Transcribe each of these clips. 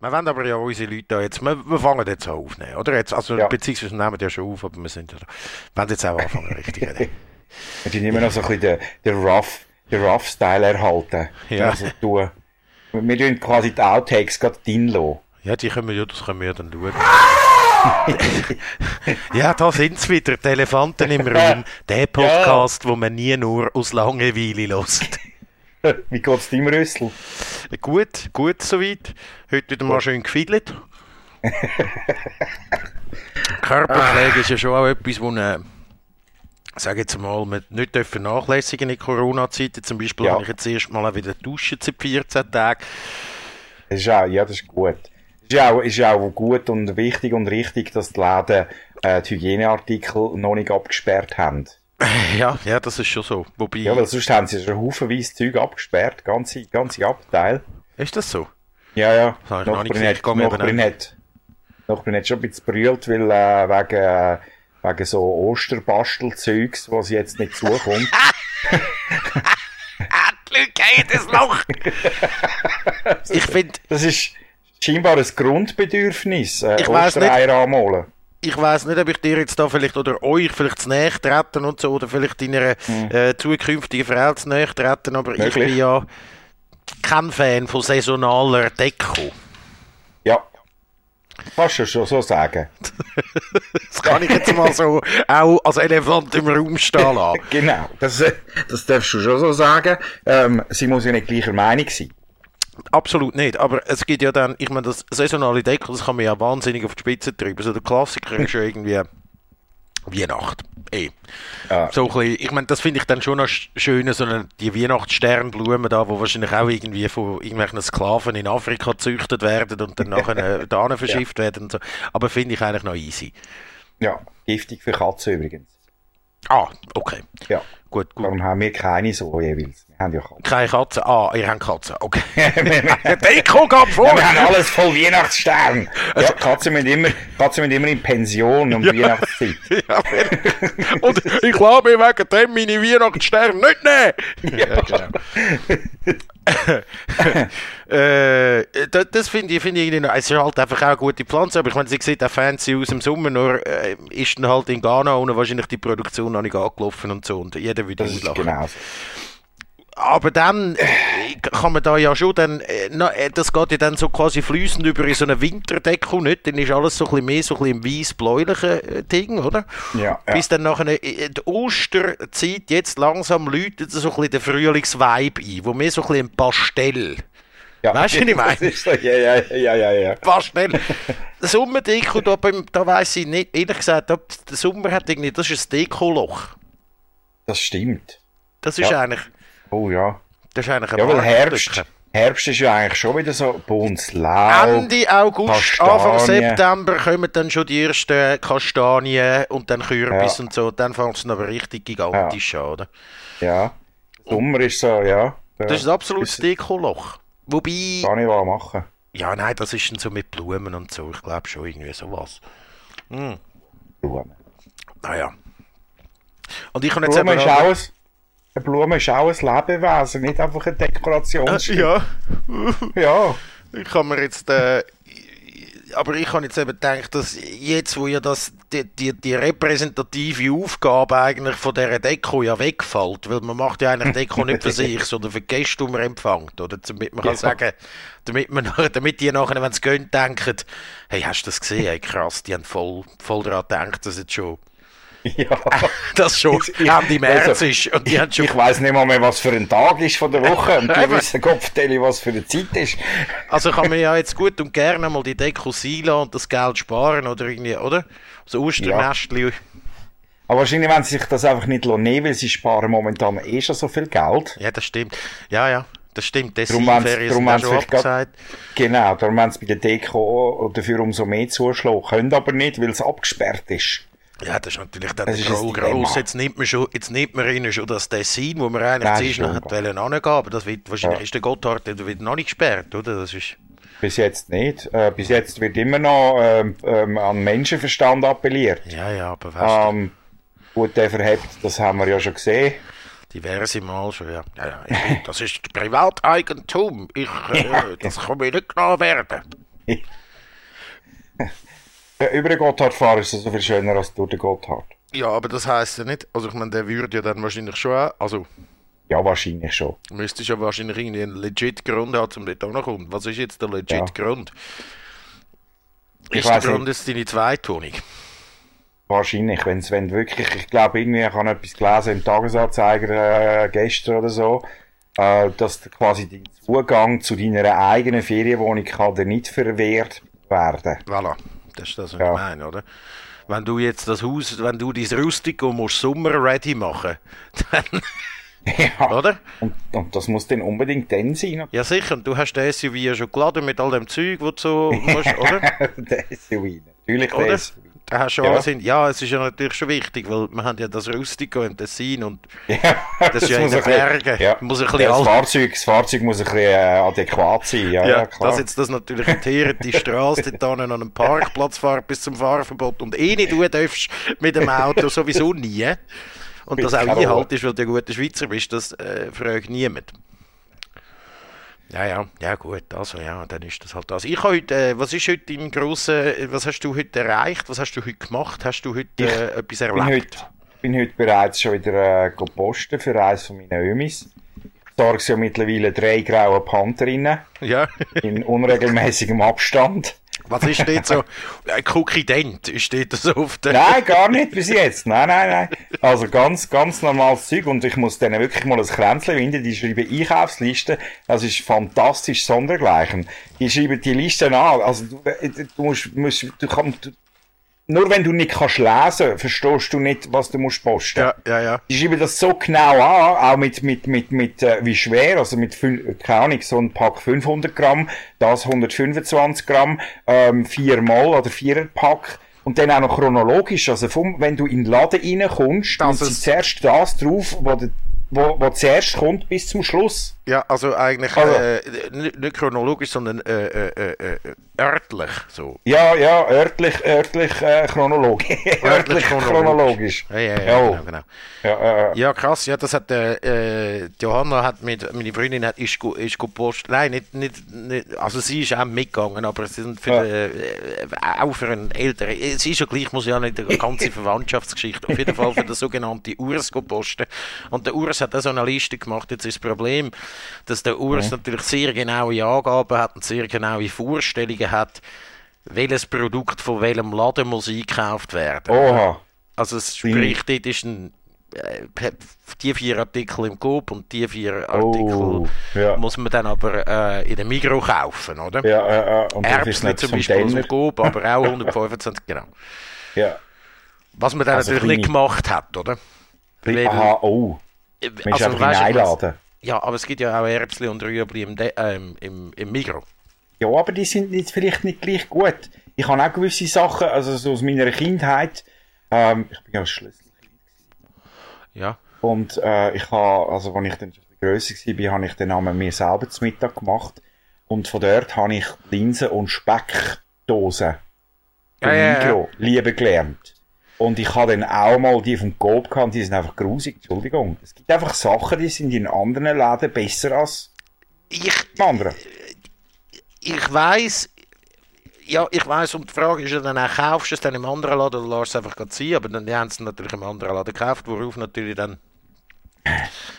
Wir wollen aber ja unsere Leute da jetzt, wir, wir fangen jetzt an aufnehmen, oder? Jetzt, also, Ja. beziehungsweise wir nehmen ja schon auf, aber wir sind ja da. Wir wollen jetzt auch anfangen, richtig reden. Wir tun immer noch so ein bisschen den, den Rough, den Rough-Style erhalten. Ja. Also, tun. Wir tun quasi die Outtakes gerade drin lassen. Ja, die können wir ja, das können wir ja dann schauen. ja, da sind sie wieder, die Elefanten im Raum. Der Podcast, wo man nie nur aus Langeweile lässt. Wie geht's deinem Rüssel? Gut, gut soweit. Heute wieder mal schön gefiedelt. Körperpflege ist ja schon auch etwas, wo eine, sag jetzt mal, man nicht dürfen nachlässigen in Corona-Zeiten. Zum Beispiel Ja. habe ich jetzt erst mal auch wieder duschen seit 14 Tagen. Das ist auch, ja, das ist gut. Ist ja auch, ist ja auch gut und wichtig und richtig, dass die Läden äh, die Hygieneartikel noch nicht abgesperrt haben. Ja, ja, das ist schon so. Wobei, Ja, weil sonst haben sie schon haufenweise Zeug abgesperrt, ganze, ganze Abteil. ist das so? Ja, ja. Das habe ich noch nicht gesehen. Ich hat, eben hat, Nachbarin hat schon ein bisschen brüllt, weil äh, wegen, äh, wegen so Osterbastelzeugs, was jetzt nicht zukommt. Gehen das Loch! ich finde, Das ist scheinbar ein Grundbedürfnis, äh, Ich nicht. Ostereier anmalen. Ich weiß nicht, ob ich dir jetzt da vielleicht oder euch vielleicht zu näher treten und so, oder vielleicht deiner äh, zukünftigen Frau zu näher treten, aber ich Möglich. bin ja kein Fan von saisonaler Deko. Ja. Kannst du schon so sagen. Das kann ich jetzt mal so auch als Elefant im Raum stehen lassen. Genau, das, äh, das darfst du schon so sagen. Ähm, sie muss ja nicht gleicher Meinung sein. Absolut nicht, aber es gibt ja dann, ich meine, das saisonale Deko, das kann man ja wahnsinnig auf die Spitze treiben. So der Klassiker ist ja irgendwie Weihnacht. Eh. Ja. So ein bisschen, ich meine, das finde ich dann schon noch sch- schön, so eine, die Weihnachtssternblumen da, wo wahrscheinlich auch irgendwie von irgendwelchen Sklaven in Afrika gezüchtet werden und dann nachher äh, da verschifft werden und so. Aber finde ich eigentlich noch easy. Ja, giftig für Katzen übrigens. Ah, okay. Ja, Gut, gut. darum haben wir keine so jeweils. Wir haben ja Katzen. Keine Katze. Ah, ihr habt Katze. Okay. Deko geht vor! Ja, wir haben alles voll Weihnachtsstern. Ja, Katzen müssen immer, Katzen müssen immer in Pension um Weihnachtszeit. Ja, und ich glaube, wegen dem meine Weihnachtssterne nicht nehmen. Ja, genau. äh, das das finde ich, finde ich noch, es ist halt einfach auch eine gute Pflanze, aber ich meine, sie sieht auch fancy aus im Sommer, nur äh, ist dann halt in Ghana und wahrscheinlich die Produktion noch nicht angelaufen und so und jeder würde Das ist auslachen. genau so. Aber dann äh, kann man da ja schon dann, äh, äh, das geht ja dann so quasi fließend über in so eine Winterdecke nicht, dann ist alles so ein bisschen mehr so ein bisschen im weiß-bläulichen Ding, oder? Ja, ja. Bis dann nachher äh, die Osterzeit jetzt langsam läutet so ein bisschen der Frühlingsvibe ein, wo mehr so ein bisschen ein Pastell, Ja. Weißt du, was ich meine? Das so, ja, ja, ja, ja, ja. Pastell, das Sommerdeko, da, da weiss ich nicht, ehrlich gesagt, ob der Sommer hat irgendwie, das ist ein Dekoloch. Das stimmt. Das ist Ja. eigentlich, Oh ja. das ist eigentlich eine Ja, weil. Herbst, Herbst ist ja eigentlich schon wieder so bei uns Laub. Ende August, Kastanien. Anfang September kommen dann schon die ersten Kastanien und dann Kürbis Ja. und so. Dann fängt es aber richtig gigantisch an, oder? Ja. Sommer ist so, ja. Das ist ein absolutes Dekoloch. Wobei, Kann ich was machen. ja nein, das ist dann so mit Blumen und so. Ich glaube schon irgendwie sowas. Blumen. Naja. Und ich habe jetzt Blume eben ist eine Blume ist auch ein Lebewesen, nicht einfach ein Dekorationsstück. Ja, ja. ich habe mir jetzt... Äh, aber ich habe jetzt eben gedacht, dass jetzt, wo ja das, die, die, die repräsentative Aufgabe eigentlich von dieser Deko ja wegfällt, weil man macht ja eigentlich Deko nicht für sich, sondern für die Gäste, die man empfängt, oder? Damit man kann Ja. sagen, damit, man, damit die nachher, wenn sie gehen, denken, hey, hast du das gesehen? Hey, krass, die haben voll, voll daran gedacht, dass jetzt schon, ja. dass schon Ich- ich- Ende März also, ist und die haben schon Ich weiss nicht mal mehr, was für ein Tag ist von der Woche und die Eben. wissen Kopfteile, was für eine Zeit ist. Also kann man ja jetzt gut und gerne mal die Deko sein und das Geld sparen oder irgendwie, oder? So Osternestli. Aber wahrscheinlich wollen sie sich das einfach nicht nehmen, weil sie sparen momentan eh schon so viel Geld. Ja, das stimmt. Ja, ja, das stimmt. Das Darum Ferien darum schon abgesagt. Genau, darum wollen sie bei der Deko dafür umso mehr zuschlagen. Können aber nicht, weil es abgesperrt ist. Ja, das ist natürlich dann Das ist groß. Jetzt nimmt man schon, jetzt nimmt man ihnen schon das Dessin, wo man eigentlich zuerst noch hat wollen angehen, aber das wird, wahrscheinlich Ja. ist der Gotthard der wird noch nicht gesperrt, oder? Das ist, Bis jetzt nicht. Äh, bis jetzt wird immer noch ähm, ähm, an Menschenverstand appelliert. ja, ja, aber weißt Ähm, gut, der verhebt, das haben wir ja schon gesehen. diverse Mal schon, ja. ja, ja ich, das ist Privateigentum. Ich, äh, das kann mir nicht genommen werden. Über den Gotthard fahren ist es so viel schöner als durch den Gotthard. Ja, aber das heisst ja nicht, also ich meine, der würde ja dann wahrscheinlich schon auch, also Ja, wahrscheinlich schon. müsstest ja wahrscheinlich irgendwie einen legit Grund haben, um dort anzukommen. Was ist jetzt der legit Ja. Grund? Ich Ist der Grund jetzt deine Zweitwohnung? Wahrscheinlich, wenn's, wenn wirklich, ich glaube irgendwie, ich habe etwas gelesen im Tagesanzeiger äh, gestern oder so, äh, dass der quasi der Zugang zu deiner eigenen Ferienwohnung kann dir nicht verwehrt werden. Voilà, das ist das, was Ja. ich meine, oder? Wenn du jetzt das Haus, wenn du dein Rustico musst Sommer ready machen, dann, ja. oder? Und, und das muss dann unbedingt dann sein. Ja sicher, und du hast den SUV ja schon geladen mit all dem Zeug, wo du so musst, oder? der SUV, natürlich Oder? der SUV. Da hast du Ja. alles hin. Ja, es ist ja natürlich schon wichtig, weil wir haben ja das Rustico im Tessin und Ja, Das ist ja in den Bergen. Ja. Muss ein bisschen ja, das, Fahrzeug, das Fahrzeug muss ein bisschen äh, adäquat sein. Ja, ja, klar. dass jetzt das natürlich eine teerte Straße dort an einem Parkplatz fährt bis zum Fahrverbot und eh nicht du darfst mit dem Auto sowieso nie. Und das auch einhaltest, weil du ein guter Schweizer bist, das äh, fragt niemand. Ja, ja, ja gut, also ja, dann ist das halt das. Ich heute, äh, was ist heute dein grosser, was hast du heute erreicht? Was hast du heute gemacht? Hast du heute äh, etwas Ich bin erlebt? heute, bin heute bereits schon wieder äh, go posten für eines von meinen Ömis. Ich sorge ja mittlerweile drei graue Pantherinnen Ja. in unregelmäßigem Abstand. Was ist dort so? Ein Cookie Dent ist dort so auf der... Nein, gar nicht bis jetzt. Nein, nein, nein. Also ganz, ganz normales Zeug und ich muss denen wirklich mal ein Kränzchen finden. Die schreiben Einkaufslisten. Das ist fantastisch sondergleichen. Die schreiben die Listen an. Also du, äh, du musst, musst du kannst, du, nur wenn du nicht kannst lesen, verstehst du nicht, was du musst posten. Ja, ja, ja. Die schreiben das so genau an, auch mit, mit, mit, mit, äh, wie schwer, also mit, keine Ahnung, so ein Pack 500 Gramm, das 125 Gramm, ähm, viermal oder vierer Pack. Und dann auch noch chronologisch, also vom, wenn du in den Laden reinkommst, dann ist- zuerst das drauf, wo, de, wo, wo zuerst kommt bis zum Schluss. Ja, also eigentlich Also- äh, nicht, chronologisch, sondern äh, äh, äh, äh, örtlich so. Ja, ja, örtlich, örtlich, äh, chronologisch. örtlich chronologisch. Ja, ja, ja, Ja. genau, genau. Ja, Ja, krass, ja, das hat die Johanna hat mit, meine Freundin hat, ist, ist gepostet, nein, nicht, nicht, nicht, also sie ist auch mitgegangen, aber sie sind für auch für einen älteren, es ist ja gleich, muss ja nicht eine ganze Verwandtschaftsgeschichte, auf jeden Fall für den sogenannten Urs posten. Und der Urs hat auch so eine Liste gemacht, jetzt ist das Problem, dass der Urs natürlich sehr genaue Angaben hat und sehr genaue Vorstellungen hat, welches Produkt von welchem Laden muss eingekauft werden. oha. Also es sprich, dort ist ein, äh, die vier Artikel im Coop und die vier Artikel Oh, ja. muss man dann aber äh, in der Migro kaufen, oder? Ja, äh, äh, und das ist Erbsen nicht zum Beispiel aus Denner. dem Coop, aber auch 125, genau. Ja. Was man dann Also natürlich nicht gemacht hat, oder? Weil- Aha, oh. Äh, Man ist also, einfach in du, was- einladen. Ja, aber es gibt ja auch Erbsli und Rüebli im, De ähm, im, im Migro. Ja, aber die sind nicht, vielleicht nicht gleich gut. Ich habe auch gewisse Sachen, also so aus meiner Kindheit, ähm, ich bin ja Schlüssel. Ja. Und äh, ich habe, also als ich dann schon ein grösser war, habe ich dann einmal mir selber zum Mittag gemacht. Und von dort habe ich Linsen- und Speckdosen Ja, im ja, ja. Lieben gelernt. Und ich habe dann auch mal die vom Coop gehabt, die sind einfach grusig, Entschuldigung. Es gibt einfach Sachen, die sind in anderen Läden besser als Ich, die anderen. ich weiß, ja, ich weiß, und die Frage ist ja dann auch, kaufst du es dann im anderen Laden oder lässt es einfach ziehen? Aber dann die haben es natürlich im anderen Laden gekauft, worauf natürlich dann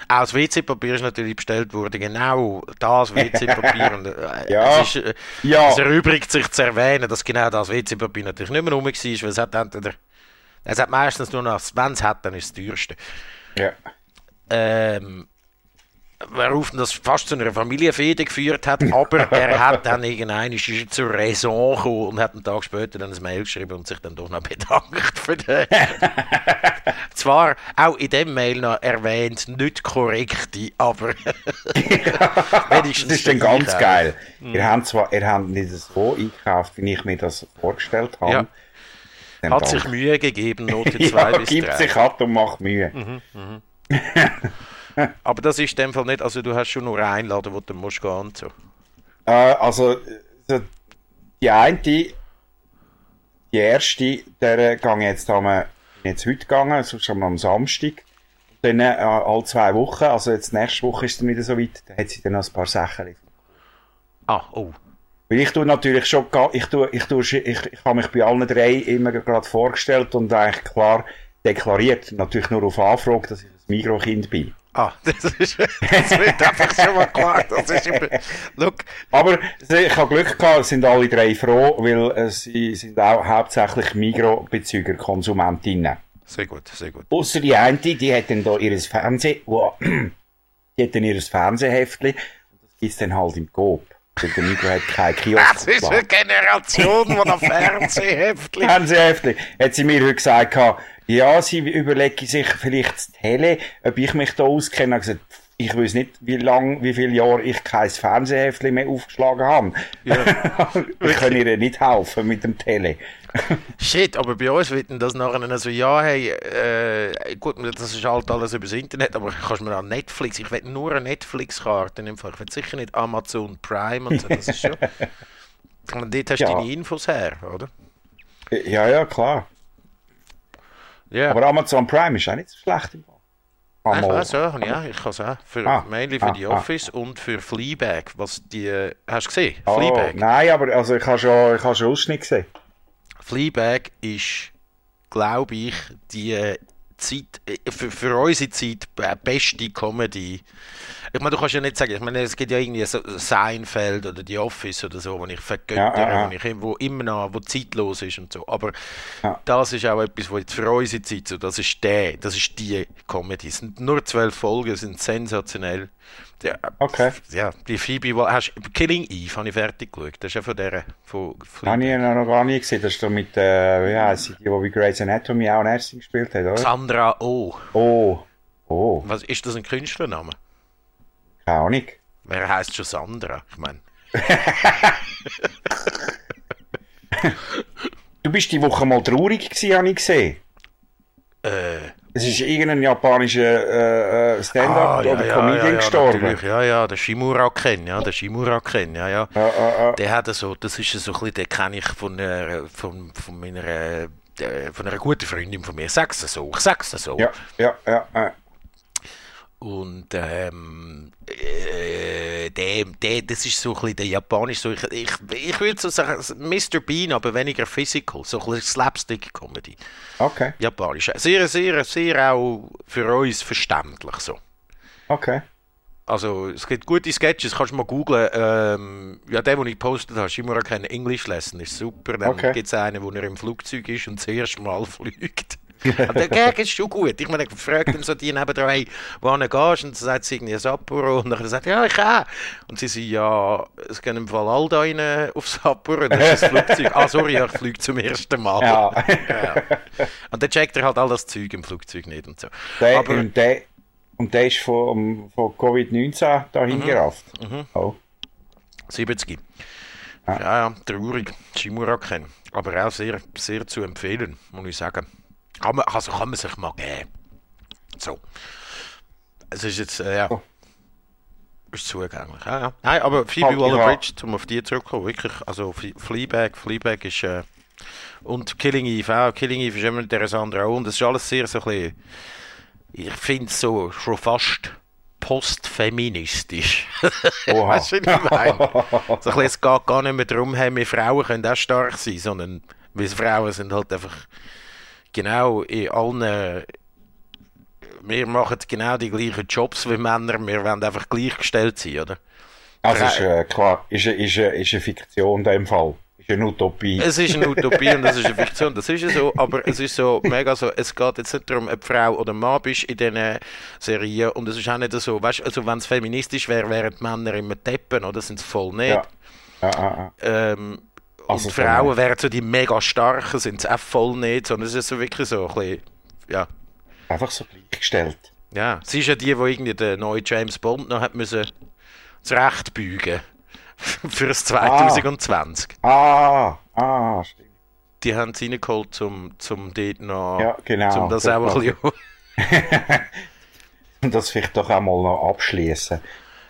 auch das WC-Papier ist natürlich bestellt worden, genau das WC-Papier. äh, Ja. es, ist, äh, Ja. es erübrigt sich zu erwähnen, dass genau das WC-Papier natürlich nicht mehr rum war, weil es hat entweder, es hat meistens nur noch, wenn es hat, dann ist es das teuerste. Ja. ähm, worauf das fast zu einer Familienfehde geführt hat, aber er hat dann irgendein ist er zur Raison gekommen und hat einen Tag später dann ein Mail geschrieben und sich dann doch noch bedankt für den. Zwar auch in dem Mail noch erwähnt, nicht korrekte, aber wenigstens Das ist dann ganz geil. Mhm. Ihr habt zwar, ihr habt nicht so eingekauft, wie ich mir das vorgestellt habe. Ja. Hat sich danke. Mühe gegeben, Note 2 ja, bis gibt 3. sich ab und macht Mühe. Mhm. Aber das ist in dem Fall nicht, also du hast schon nur einen Laden, wo du musst gehen und so. Äh, also, so, die eine, die erste, der gang jetzt bin jetzt heute gegangen, sonst am am Samstag. Dann äh, alle zwei Wochen, also jetzt nächste Woche ist dann wieder so weit, da hat sie dann noch ein paar Sachen. Ah, oh. Weil ich tue natürlich schon, ich tue, ich tue, ich, ich habe mich bei allen drei immer gerade vorgestellt und eigentlich klar deklariert, natürlich nur auf Anfrage, dass ich ein Mikrokind bin. Ah, das, ist, das wird einfach schon mal klar. Das ist immer, look. Aber ich habe Glück gehabt, sind alle drei froh, weil äh, sie sind auch hauptsächlich Mikrobezüger, Konsumentinnen. Sehr gut, sehr gut. Außer die eine, die hat dann da ihres Fernseh, wow, die hat dann ihres Fernsehheftli und das gibt's dann halt im Coop. Der Migros hat kein Kiosk. Das ist eine Generation, die noch Fernsehheftli. Fernsehheftli. Hat sie mir heute gesagt, ja, sie überlege sich vielleicht das Tele, ob ich mich da auskenne. gesagt, ich weiß nicht, wie lang, wie viele Jahre ich kein Fernsehheftchen mehr aufgeschlagen habe. Ja. ich kann ihr nicht helfen mit dem Tele. Shit, aber bei uns wird das nachher so, ja, hey, äh, gut, das ist halt alles übers Internet, aber kannst du mir an Netflix, ich will nur eine Netflix-Karte Fall, ich will sicher nicht Amazon Prime und so, das ist schon... und dort hast du ja. deine Infos her, oder? Ja, ja, klar. Yeah. Aber Amazon Prime ist auch nicht so schlecht im Fall. Ach, so, ja, ich kann es auch. Für, ah, mainly für ah, die ah. Office ah. und für Fleabag. Was die, hast du gesehen? Oh, Fleabag? Nein, aber also ich habe schon, ich habe schon Ausschnitt gesehen. Fleabag ist, glaube ich, die Zeit, äh, für, für unsere Zeit äh, beste Comedy. Ich meine, du kannst ja nicht sagen, ich meine, es gibt ja irgendwie so Seinfeld oder The Office oder so, wo ich vergöttere, ja, ja, ja. wo immer noch, wo zeitlos ist und so. Aber das ist auch etwas, wo jetzt für unsere Zeit so, das ist der, das ist die Comedy. Es sind nur zwölf Folgen, sind sensationell. Ja, okay. Ja, die Phoebe, hast, Killing Eve habe ich fertig geschaut. Das ist ja von der. Von, von habe ich noch gar nie gesehen. Das ist doch mit, äh, wie heisst sie, die, die bei Grey's Anatomy auch Nursing gespielt hat, oder? Sandra Oh. Oh. Oh. Was, ist das ein Künstlername? Keine Ahnung. Wer heißt schon Sandra? Ich meine. du bist die Woche mal traurig gewesen, habe ich gesehen. Äh. Es ist irgendein japanischer äh, äh Stand-up ah, ja, oder ja, Comedian ja, gestorben. Natürlich. Ja, ja, der Shimura Ken, ja, der Shimura Ken, ja, ja. ja der hat so, das ist so ein bisschen, den kenne ich von, äh, von, von meiner, äh, von einer guten Freundin von mir. Sag's so, ich sag's so. Ja, ja, ja. Und ähm, äh, der, der, das ist so ein bisschen der japanisch, so, ich, ich, ich würde so sagen, Mr. Bean, aber weniger physical, so ein bisschen Slapstick-Comedy. Okay. Japanisch. Sehr, sehr, sehr auch für uns verständlich so. Okay. Also, es gibt gute Sketches, kannst du mal googlen. Ähm, ja, der, den ich gepostet habe, immer kein English Lesson, ist super. Dann okay. gibt es einen, wo er im Flugzeug ist und das erste Mal fliegt. der Gag ist schon gut. Ich meine, ich frage dann so die nebenan, wohin gehst du? Und dann sagt sie irgendwie Sapporo. Und dann sagt ja, ich auch. Und sie sagen, ja, es gehen im Fall all da rein auf Sapporo. Das ist das Flugzeug. ah, sorry, ich fliege zum ersten Mal. Ja. ja. Und dann checkt er halt all das Zeug im Flugzeug nicht und so. Der, Aber, und, der, und der ist von, von Covid-19 dahin mhm. gerafft. Mhm. Oh. 70. Ja, ja, ja traurig. Shimura kennen. Aber auch sehr, sehr zu empfehlen, muss ich sagen. Kann man, also kann man sich mal geben. So. Es ist jetzt, äh, ja. Oh. Ist zugänglich. Ja, ja. Nein, aber Phoebe Waller-Bridge, um auf die zurückzukommen, wirklich, also Fleabag, Fleabag ist, äh, und Killing Eve auch. Killing Eve ist immer der andere auch. Und es ist alles sehr so ein bisschen, ich finde es so schon fast postfeministisch. weißt du, was ich meine? so ein bisschen, es geht gar nicht mehr darum, hey, wir Frauen können auch stark sein, sondern wir Frauen sind halt einfach genau in allen. Wir machen genau die gleichen Jobs wie Männer, wir wollen einfach gleichgestellt sein, oder? Also ist äh, klar, ist, ist, ist eine Fiktion in dem Fall. Ist eine Utopie. Es ist eine Utopie und es ist eine Fiktion, das ist ja so, aber es ist so mega so, es geht jetzt nicht darum, ob Frau oder Mann bist in diesen Serien und es ist auch nicht so, weißt du, also wenn es feministisch wäre, wären die Männer immer Deppen, oder? Sind es voll nicht. Ja. Ja, ja, ähm, also und Frauen wären so die mega starken, sind es auch voll nicht, sondern es ist so wirklich so ein bisschen, ja. Einfach so gleichgestellt. Ja, sie ist ja die, die irgendwie den neuen James Bond noch hat müssen zurechtbügen fürs 2020. Ah, ah, ah, stimmt. Die haben sie reingeholt, zum, zum dort noch, ja, genau, um das auch ein bisschen... das vielleicht doch auch mal noch abschließen.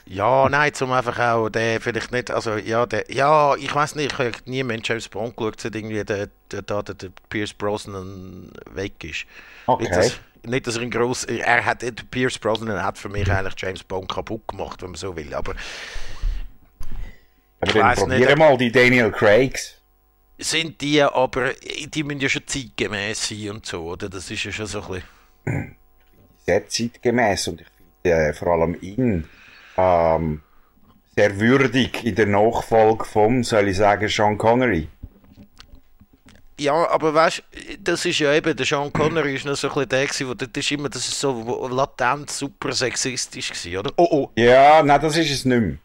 Ja, nein, zum einfach auch, der vielleicht nicht, also ja, der, ja, ich weiß nicht, ich habe nie mehr James Bond geschaut, seit irgendwie der, der, der, der Pierce Brosnan weg ist. Okay. Nicht, dass, nicht, dass er ein gross, er hat, Pierce Brosnan hat für mich eigentlich James Bond kaputt gemacht, wenn man so will, aber Aber dann probieren mal die Daniel Craigs. Sind die aber, die müssen ja schon zeitgemäß sein und so, oder? Das ist ja schon so ein bisschen... Sehr zeitgemäß und ich finde äh, vor allem ihn ähm, sehr würdig in der Nachfolge vom, soll ich sagen, Sean Connery. Ja, aber weißt das ist ja eben, der Sean Connery ist noch so ein bisschen der gewesen, wo das ist immer, das ist so latent super sexistisch gewesen, oder? Oh, oh. Ja, nein, das ist es nicht mehr.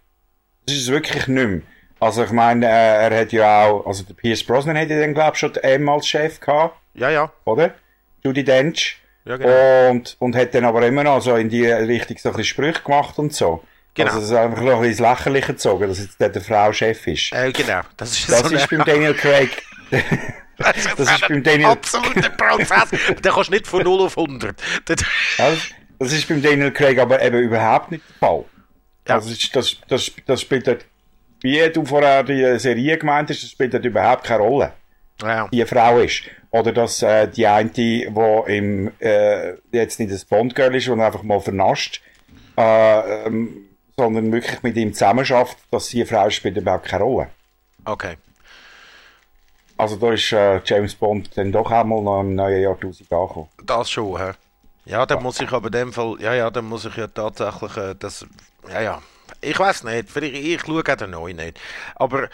Das ist es wirklich nicht mehr. Also ich meine, äh, er hat ja auch, also der Pierce Brosnan hätte dann glaube ich schon M als Chef gehabt. Ja, ja. Oder? Judy Dench. Ja, genau. Und, und hat dann aber immer noch so in die Richtung so ein bisschen Sprüche gemacht und so. Genau. Also es ist einfach noch ins Lächerliche gezogen, dass jetzt der, Frau Chef ist. Äh, genau. Das ist, Das so ist beim Daniel Craig. das ist beim Daniel, absoluter Prozess. Da kannst du nicht von 0 auf 100. Das- Ja, das- das ist beim Daniel Craig aber eben überhaupt nicht der Fall. Ja. Also das, das, das, das spielt dort, wie du vorher die Serie gemeint hast, das spielt dort überhaupt keine Rolle. Ja. Die Frau ist. Oder dass äh, die eine, die im, äh, jetzt nicht das Bond-Girl ist und einfach mal vernascht, äh, ähm, sondern wirklich mit ihm zusammenschafft, dass sie eine Frau spielt überhaupt keine Rolle. Okay. Also da ist äh, James Bond dann doch einmal noch im neuen Jahrtausend angekommen. Das schon, hä? Ja, dann muss ich aber in dem Fall, ja, ja, dann muss ich ja tatsächlich, äh, das, ja, ja, ich weiß nicht, vielleicht, ich schaue auch den neuen nicht, aber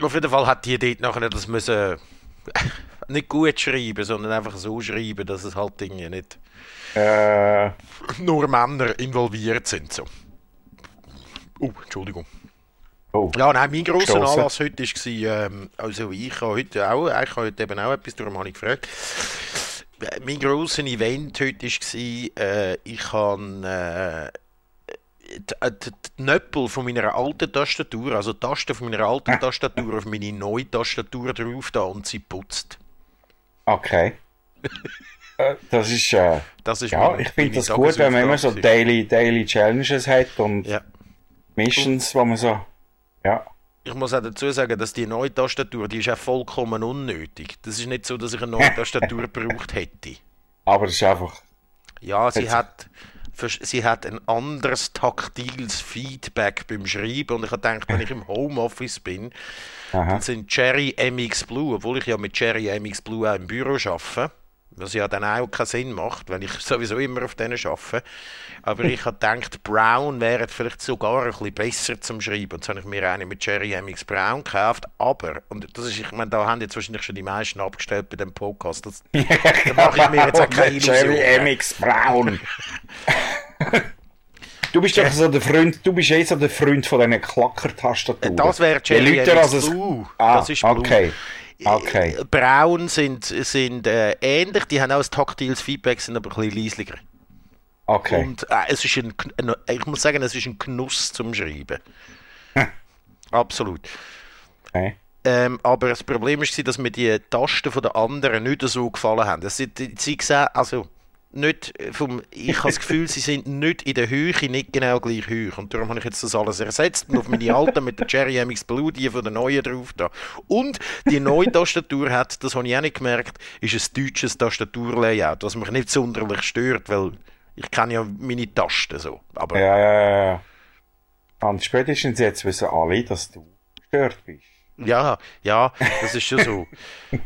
auf jeden Fall hat die dort nachher das müssen, nicht gut schreiben, sondern einfach so schreiben, dass es halt irgendwie nicht Äh, nur Männer involviert sind, so. Oh, Entschuldigung. oh. Ja, nein, mein grosser Gestossen. Anlass heute war, ähm, also ich habe heute auch, ich habe heute eben auch etwas, darum habe ich gefragt. Mein grosser Event heute war, äh, ich habe äh, die, äh, die, Nöppel von meiner alten Tastatur, also die Tasten von meiner alten Tastatur auf meine neue Tastatur drauf da und sie putzt. Okay. Äh, das ist, äh, Das ist ja, meine- ich finde das gut, wenn man immer so Daily, Daily Challenges hat und Ja. Missions, wo man so, ja. Ich muss auch dazu sagen, dass die neue Tastatur, die ist auch vollkommen unnötig. Das ist nicht so, dass ich eine neue Tastatur gebraucht hätte. Aber es ist einfach, Ja, sie Hat- sie hat ein anderes taktiles Feedback beim Schreiben und ich habe gedacht, wenn ich im Homeoffice bin, aha. dann sind Cherry MX Blue, obwohl ich ja mit Cherry MX Blue auch im Büro arbeite, was ja dann auch keinen Sinn macht, weil ich sowieso immer auf denen arbeite. Aber ich habe gedacht, Brown wäre vielleicht sogar ein bisschen besser zum Schreiben. Und so habe ich mir eine mit Cherry MX Brown gekauft. Aber, und das ist, ich meine, da haben jetzt wahrscheinlich schon die meisten abgestellt bei dem Podcast. Das, da mache ich mir jetzt auch keine Cherry Illusionen. MX Brown. du bist doch so der Freund, du bist eh so der Freund von diesen Klackertastaturen. Das wäre Je Cherry lauter MX als es- Blue. Ah, das ist Blue. okay. Okay. Äh, Braun sind, sind äh, ähnlich, die haben auch ein taktiles Feedback, sind aber ein bisschen leislicher. Okay. Und äh, es ist ein, ein, ich muss sagen, es ist ein Genuss zum Schreiben. Hm. Absolut. okay. Ähm, aber das Problem war, dass mir die Tasten von den anderen nicht so gefallen haben. Das sind, sie sehen, also nicht vom, ich habe das Gefühl, sie sind nicht in der Höhe nicht genau gleich hoch. Und darum habe ich jetzt das alles ersetzt und auf meine alten mit der Cherry MX Blue, die von der neuen drauf da. Und die neue Tastatur hat, das habe ich auch nicht gemerkt, ist ein deutsches Tastaturlayout, was mich nicht sonderlich stört, weil ich kenne ja meine Tasten so. Aber Ja, ja, ja. Und spätestens jetzt wissen alle, dass du gestört bist. Ja, ja, das ist schon so.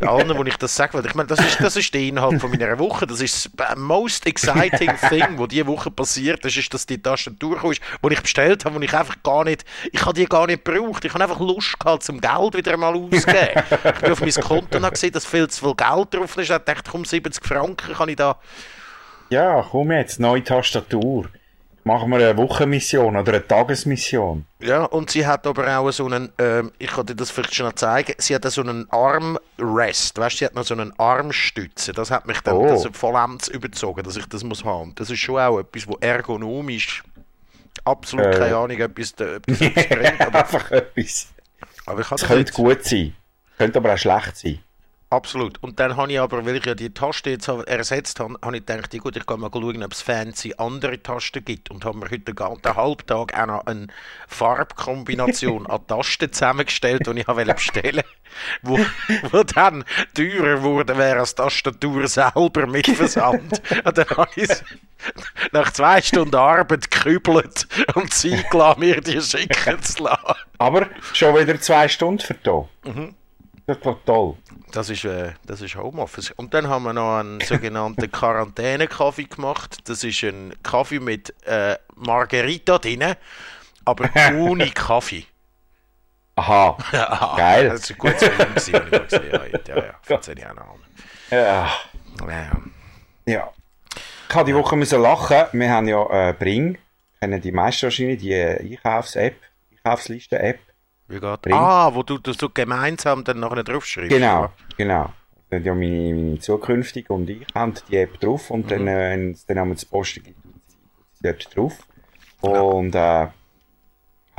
Allen, wo ich das sage, weil ich meine, das ist, das ist der Inhalt von meiner Woche. Das ist das most exciting thing, wo diese Woche passiert ist, ist, dass die Tastatur kam, die ich bestellt habe, wo ich einfach gar nicht, ich habe die gar nicht gebraucht. Ich habe einfach Lust gehabt, zum Geld wieder mal auszugeben. ich bin auf mein Konto und gesehen, dass viel zu viel Geld drauf ist. Ich dachte, komm, 70 Franken kann ich da. Ja, komm jetzt, neue Tastatur. Machen wir eine Wochenmission oder eine Tagesmission. Ja, und sie hat aber auch so einen, ähm, ich kann dir das vielleicht schon zeigen, sie hat so einen Armrest, weißt du, sie hat noch so einen Armstütze. Das hat mich dann Oh. das vollends überzogen, dass ich das muss haben. Das ist schon auch etwas, wo ergonomisch absolut Äh. keine Ahnung, etwas, etwas, bringt. Aber, Einfach etwas. aber ich das könnte gut sein. Könnte aber auch schlecht sein. Absolut. Und dann habe ich aber, weil ich ja die Taste jetzt ersetzt habe, habe ich gedacht, gut, ich kann mal schauen, ob es fancy andere Tasten gibt. Und habe mir heute den ganzen Halbtag auch noch eine Farbkombination an Tasten zusammengestellt, die ich wollte bestellen wo, wo dann teurer wurde, wäre als Tastatur selber mit Versand. Und dann habe ich nach zwei Stunden Arbeit gekübelt und sie mir die schicken zu lassen. Aber schon wieder zwei Stunden für da. Mhm. Das doch toll. Das ist, äh, das ist Homeoffice. Und dann haben wir noch einen sogenannten Quarantäne-Kaffee gemacht. Das ist ein Kaffee mit äh, Margarita drin, aber ohne Kaffee. Aha. Aha. Geil. Das ist ein gutes Film, gewesen, ich gesehen habe. Ja, ja, verzeihe ich auch noch. Ja. Ja. ja. Ich habe die Woche müssen lachen. Wir haben ja äh, Bring, kennen die meisten wahrscheinlich, die äh, Einkaufs-App, Einkaufslisten-App. Wie geht Bring. Ah, wo du, du so gemeinsam dann nachher draufschreibst. Genau, ja. genau. Dann ja meine, meine zukünftige und ich haben die App drauf und mhm. dann, äh, wenn es dann einmal das Posten gibt, dort drauf. Und äh,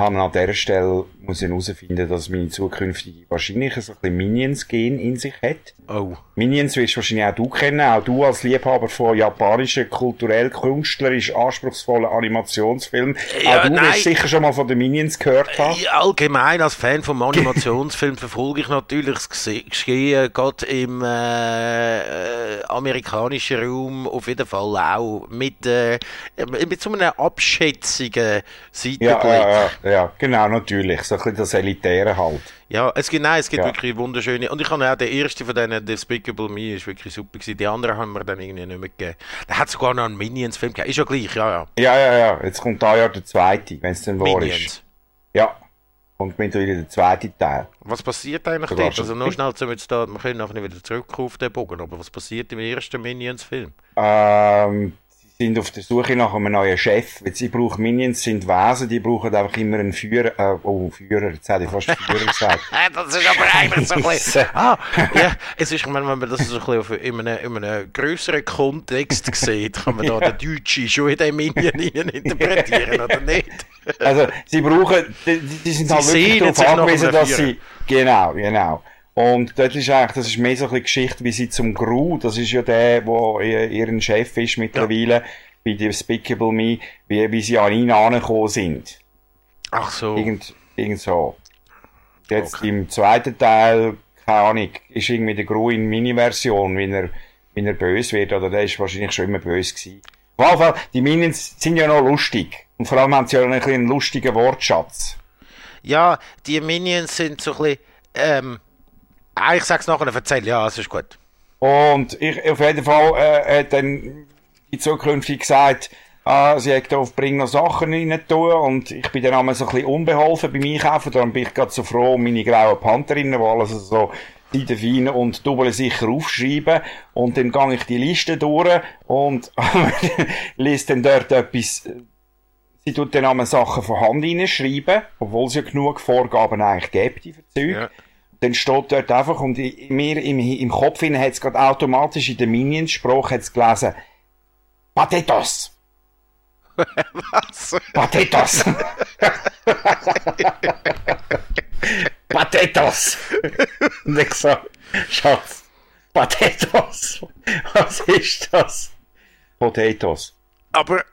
habe an dieser Stelle muss ich herausfinden, dass meine zukünftige wahrscheinlich so ein bisschen Minions-Gen in sich hat. Oh. Minions wirst du wahrscheinlich auch du kennen, auch du als Liebhaber von japanischen, kulturell, künstlerisch anspruchsvollen Animationsfilmen. Ja, auch du nein. wirst sicher schon mal von den Minions gehört haben. Allgemein als Fan vom Animationsfilm verfolge ich natürlich das Geschehen, gerade im äh, amerikanischen Raum auf jeden Fall auch mit, äh, mit so einem abschätzigen Seitenblick. Ja, ja, ja genau, natürlich. So ein bisschen das Elitäre halt. Ja, es gibt, nein, es gibt ja. wirklich wunderschöne. Und ich habe auch den ersten von denen, Despicable Me, ist wirklich super gewesen. Die anderen haben wir dann irgendwie nicht mehr gegeben. Da hat sogar noch einen Minions-Film gegeben. Ist ja gleich, ja, ja. Ja, ja, ja. Jetzt kommt da ja der zweite, wenn es dann wahr ist. Ja. Kommt mittlerweile der zweite Teil. Was passiert eigentlich dort? Also noch schnell, zum jetzt da, wir können nachher wieder zurück auf den Bogen, aber was passiert im ersten Minions-Film? Ähm, sind auf der Suche nach einem neuen Chef. Weil sie brauchen Minions, sind Wesen, die brauchen einfach immer einen Führer, äh, oh, Führer, jetzt hätte ich fast Führer gesagt. das ist aber eigentlich so ein bisschen, ah, ja, es ist, wenn man das so ein bisschen in einem, in einem grösseren Kontext sieht, kann man da den Deutschen schon in den Minion interpretieren, oder nicht? also, sie brauchen, die, die sind sie halt wirklich darauf angewiesen, dass sie, genau, genau. Und das ist eigentlich, das ist mehr so eine Geschichte, wie sie zum Gru, das ist ja der, wo ihren Chef ist mittlerweile, ja. bei Despicable Me, wie, wie sie an ihn angekommen sind. Ach so. Irgend, irgend so. Jetzt okay. im zweiten Teil, keine Ahnung, ist irgendwie der Gru in Mini-Version, wie er, wie er böse wird, oder der ist wahrscheinlich schon immer böse gewesen. Auf jeden Fall, die Minions sind ja noch lustig. Und vor allem haben sie ja einen, einen lustigen Wortschatz. Ja, die Minions sind so ein bisschen, ähm, Ah, ich sag's nachher, erzähl, ja, es ist gut. Und ich, auf jeden Fall, äh, hat dann die zukünftig gesagt, ah, sie hat auf Bring noch Sachen rein tun und ich bin dann einmal so ein bisschen unbeholfen beim Einkaufen, darum bin ich gerade so froh um meine grauen Pantherinnen, die alles so seitenfein und doppelt sicher aufschreiben und dann gehe ich die Liste durch und lese dann dort etwas, sie tut dann einmal Sachen von Hand reinschreiben, obwohl es ja genug Vorgaben eigentlich gibt, die Verzeuge. Ja dann steht dort einfach, und mir im, im Kopf hat es gerade automatisch in der Minions-Sprache gelesen, Patetos. Was? Patetos. Patetos. Und ich so, Schatz, Patetos. Was ist das? Potatoes. Aber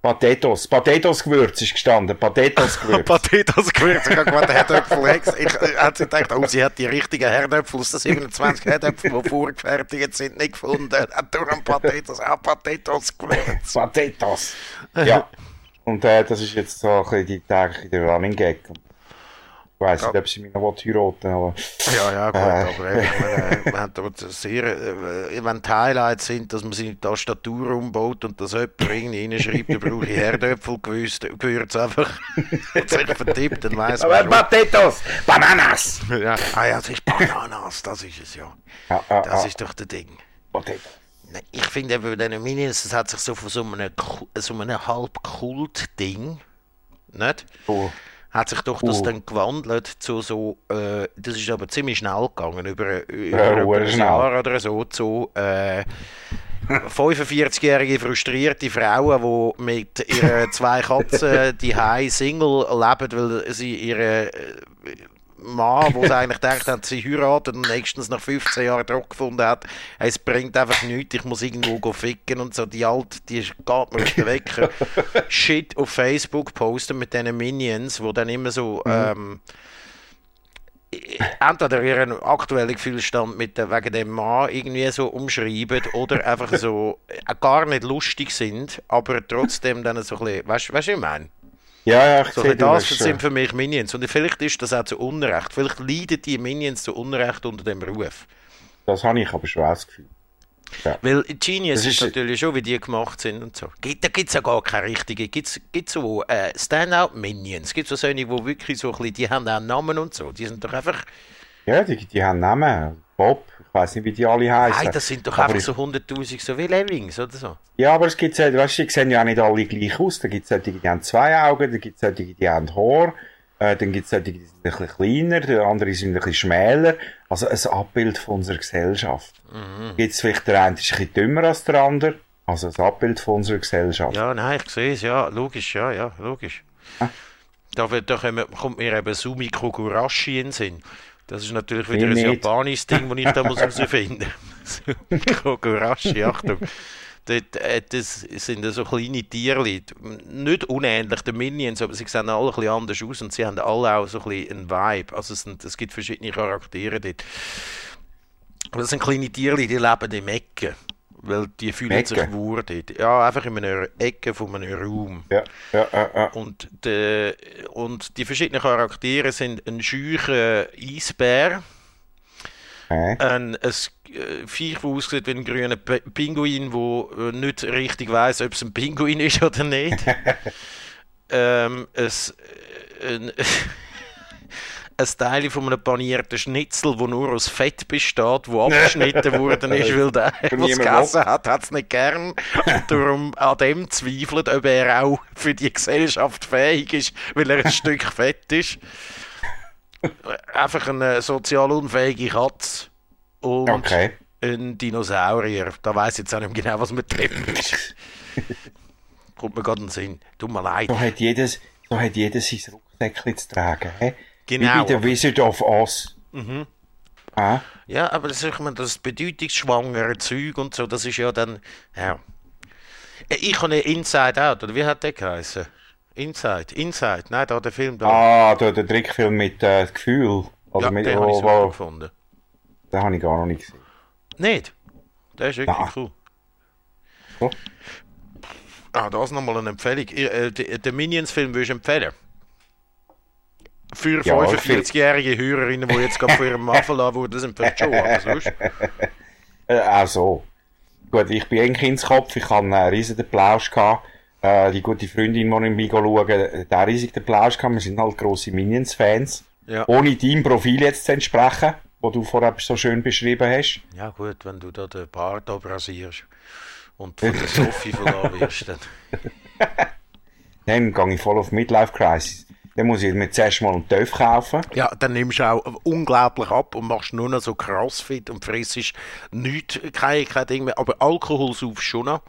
Patetos. Patetos-Gewürz ist gestanden. Patetos-Gewürz. Patetos-Gewürz. Ich habe gemeint, Herdöpfel. Ich, ich hat gedacht, oh, sie hat die richtigen Herdöpfel aus den 27 Herdöpfeln, die vorgefertigt sind, nicht gefunden. Durch ein Patetos. Ah, Patetos-Gewürz. Patetos. Ja. Und äh, das ist jetzt so ein bisschen die tägliche Running Gag. Ich weiss ja. nicht, ob sie mich noch heiraten aber... Ja, ja, gut, äh. aber eben, wir haben aber sehr, äh, wenn die Highlights sind, dass man seine Tastatur umbaut und das jemand irgendwie reinschreibt, dann brauche ich Herdöpfelgewürz einfach, hat sich vertippt, dann weiss man... Aber Potatoes! Bananas! Ja, ah ja, das ist Bananas, das ist es ja. ja, ja das ja. ist doch der Ding. Potatoes. Ich finde eben bei diesen Minions, das hat sich so von so einem, so einem halb Kult-Ding, nicht? Oh hat sich doch das uh. dann gewandelt zu so, äh, das ist aber ziemlich schnell gegangen, über, über, ja, ein Jahr oder so, zu äh, 45-jährige frustrierte Frauen, die mit ihren zwei Katzen die Single leben, weil sie ihre Mann, der eigentlich denkt, hat sie heiratet und nächstens nach 15 Jahren Druck gefunden hat, es bringt einfach nichts, ich muss irgendwo ficken und so. Die alte, die geht mir aus dem Wecker. Shit auf Facebook posten mit diesen Minions, wo dann immer so... Ähm, entweder ihren aktuellen Gefühlsstand mit wegen dem Mann irgendwie so umschreiben oder einfach so äh, gar nicht lustig sind, aber trotzdem dann so ein bisschen, weißt du, was ich meine? Ja, ja, ich So, sehe, das sind für mich Minions. Und vielleicht ist das auch zu Unrecht. Vielleicht leiden die Minions zu Unrecht unter dem Ruf. das habe ich aber schon das Gefühl. Weil Genius ist, ist- natürlich schon, wie die gemacht sind und so. Da gibt es ja gar keine richtige. Gibt es so äh, Standout-Minions? Gibt es so solche, die wirklich so ein bisschen, die haben auch einen Namen und so. Die sind doch einfach, Ja, die, die haben Namen. Bob, ich weiß nicht, wie die alle heißen. nein, das sind doch aber einfach so 100'000, so wie Lemmings oder so. Ja, aber es gibt solche, weißt du, die sehen ja auch nicht alle gleich aus. Da gibt es solche, die haben zwei Augen, da gibt es solche, die haben Haar, äh, dann gibt es solche, die sind ein bisschen kleiner, die andere sind ein bisschen schmäler. Also ein Abbild von unserer Gesellschaft. Mhm. Gibt es vielleicht der eine ist ein bisschen dümmer als der andere? Also ein Abbild von unserer Gesellschaft. Ja, nein, ich sehe es, ja, logisch, ja, ja, logisch. Da, wird, da kommen- kommt mir eben Sumi Kogurashi in den Sinn. Das ist natürlich wieder ein japanisches Ding, das ich da muss herausfinden muss. Sumi Kogurashi, Achtung. Äh, das sind so kleine Tierli, nicht unähnlich den Minions, aber sie sehen alle ein bisschen anders aus und sie haben alle auch so ein bisschen einen Vibe. Also es, sind, es gibt verschiedene Charaktere dort. Aber das sind kleine Tierli, die leben im Ecken, weil die fühlen sich Ecke? wohl dort. Ja, einfach in einer Ecke von einem Raum. Ja, ja, ja, ja. Und, de, und die verschiedenen Charaktere sind ein scheucher Eisbär, Okay. ein, ein äh, Viech, das aussieht wie ein grüner Pinguin, der nicht richtig weiß, ob es ein Pinguin ist oder nicht. ähm, äh, ein, ein Teil von einem panierten Schnitzel, das nur aus Fett besteht, wo abgeschnitten worden ist, weil der, der es gegessen hat, hat es nicht gern. Und darum an dem zweifelt, ob er auch für die Gesellschaft fähig ist, weil er ein Stück Fett ist. Einfach eine sozial unfähige Katze und Okay. ein Dinosaurier. Da weiß ich jetzt auch nicht genau, was mit dem ist. Kommt mir gerade in den Sinn. Tut mir leid. So hat jedes, so hat jedes sein Rucksäckchen zu tragen. He? Genau, Wie bei der aber- Wizard of Oz. Ah, Ja, aber das, ich meine, das bedeutungsschwangere Zeug und so, das ist ja dann. Ja. Äh, Ich habe Inside Out, oder wie hat der geheißen? Inside, Inside, nein, da der Film da. ah der, der Trickfilm mit äh, Gefühl. Also ja, mit, den habe ich super wo, gefunden. den habe ich gar noch nicht gesehen. Nicht? Der ist wirklich Nein. cool. So. Ah, das nochmal eine Empfehlung. Ihr, äh, den den Minions-Film würde ich empfehlen. Für Ja, 45-jährige Hörerinnen, die jetzt gerade von ihrem verlassen wurden, sind vielleicht schon, aber sonst. Äh, auch so. Gut, ich bin eng ins Kopf, ich hatte einen riesigen Plausch. Gehabt. Äh, die gute Freundin, die ich mich schauen, auch riesigen Plausch gehabt. Wir sind halt grosse Minions-Fans. Ja. Ohne deinem Profil jetzt zu entsprechen, wo du vorher so schön beschrieben hast. Ja gut, wenn du da den Bart abrasierst und von der Sophie verlassen wirst, dann... Dann gehe ich voll auf Midlife Crisis. Dann muss ich mir zuerst mal einen Töpf kaufen. Ja, dann nimmst du auch unglaublich ab und machst nur noch so Crossfit und frissest nichts, kein, kein Ding mehr. Aber Alkohol saufst schon noch.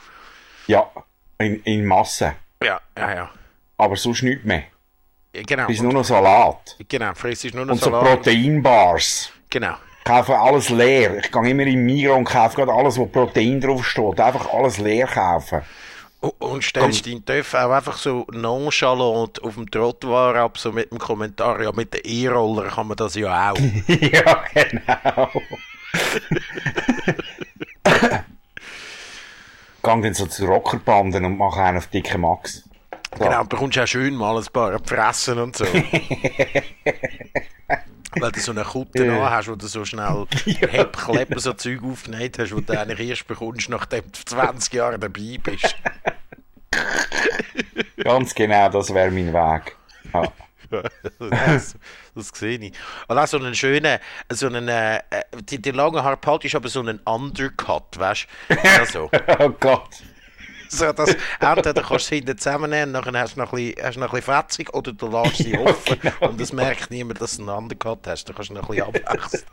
Ja, in, in Masse. Ja, ja, ja. Aber sonst nichts mehr. Genau. Es ist Und, nur noch Salat. genau, frissest nur noch Und so Salat. Proteinbars. Genau. Ich kaufe alles leer. Ich gehe immer in Migros und kaufe gerade alles, wo Protein drauf steht. Einfach alles leer kaufen. Und- Und stellst deinen Töff auch einfach so nonchalant auf dem Trottoir ab, so mit dem Kommentar, ja, mit dem E-Roller kann man das ja auch. ja, genau. Gang dann so zu Rockerbanden und mache einen auf dicke Max. So. Genau, du bekommst auch schön mal ein paar Fressen und so. Weil du so eine Kutte Ja. an hast, wo du so schnell Heb, Kleppen, so Zeug aufgenäht hast, wo du eigentlich erst bekommst, nachdem du 20 Jahre dabei bist. Ganz genau, das wäre mein Weg. Ja. das, das sehe ich. Und auch so einen schönen, so einen, äh, die, die langen Haare behaltest, aber so einen Undercut, weißt du? Ja, so. Oh Gott. so dass entweder kannst du sie hinten zusammennehmen, nachher hast du noch ein bisschen, hast noch ein bisschen fetzig, oder du lässt sie offen und es merkt niemand, dass du einen Undercut hast. Dann kannst du noch ein bisschen abwechseln.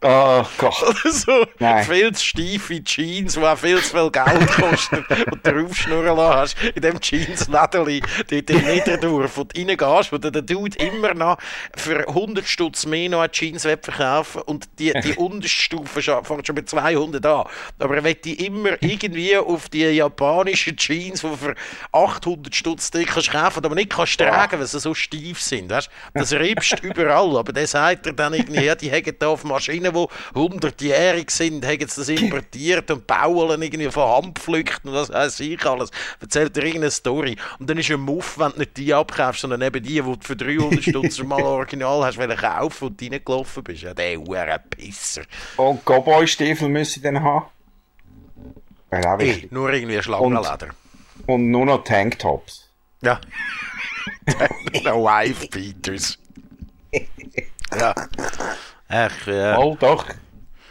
Oh Gott. so Nein. viel zu steife Jeans, die auch viel zu viel Geld kosten und du aufschnurren lassen hast, in dem Jeans-Lädeli, dort im Niederdorf, wo du reingehst, wo der Dude immer noch für 100 Stutz mehr noch Jeans verkaufen und die, die unterste Stufe schon- fängt schon mit 200 an. Aber er will die immer irgendwie auf die japanischen Jeans, die für 800 Stutz die kannst kaufen, aber nicht kannst tragen, weil sie so steif sind. Weißt? Das riebst überall. Aber dann sagt er dann irgendwie, ja, die haben da auf Maschinen, die 100-jährig sind, haben sie das importiert und bauen irgendwie von Hand gepflückt und was weiß ich alles. Erzählt er irgendeine Story. Und dann ist ein Muff, wenn du nicht die abkaufst, sondern eben die, die du für 300 Stutz mal original hast, weil kaufen und reingelaufen bist. Ja, der Huren Pisser. Und Cowboy-Stiefel müssen dann haben. Ey, wichtig. nur irgendwie Schlangenleder. Und nur noch Tanktops. Ja. no Wife Beaters. ja. Ach, ja. Oh, doch.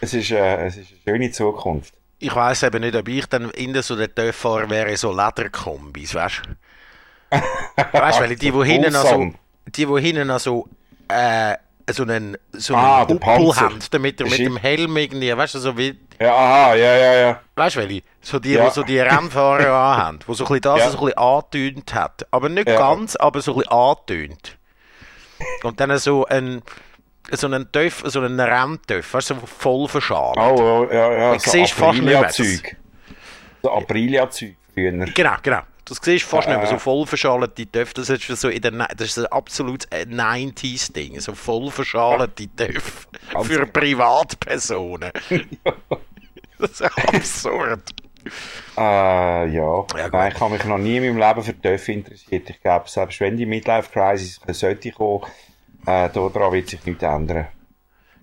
Es ist, äh, es ist eine schöne Zukunft. Ich weiß eben nicht, ob ich dann in so der Töfffahrer wäre, so Lederkombis, weißt du? weißt du, weil die, die hinten noch so, Wholesome. die, die hinten noch so, äh, so einen, so Ah, einen der Huppel haben, damit er mit dem. Helm irgendwie, weißt du, so wie, Ja, aha, ja, ja, ja. weißt du, welche? So die, Ja. die so die Rennfahrer anhaben, wo so ein bisschen das Ja. so ein bisschen angetönt hat. Aber nicht Ja. ganz, aber so ein bisschen angetönt. Und dann so ein, so einen Töff, so einen Renntöff, weißt du, so voll verschalt. Oh, ja, ja. Ich sieh's fast nicht mehr, Aprilia-Zeug. So Aprilia-Zeug früher. Genau, genau. Das siehst du fast Äh. nicht mehr. So voll verschalete Töpfe, das ist so in der, Ne- das ist ein absolutes äh, 90s-Ding. So voll verschalete Töpfe Ganz für Privatpersonen. das ist absurd. Äh, ja. Ja. Nein, ich habe mich noch nie in meinem Leben für Töpfe interessiert. Ich glaube, selbst wenn die Midlife-Crisis sollte kommen, äh, daran wird sich nichts ändern.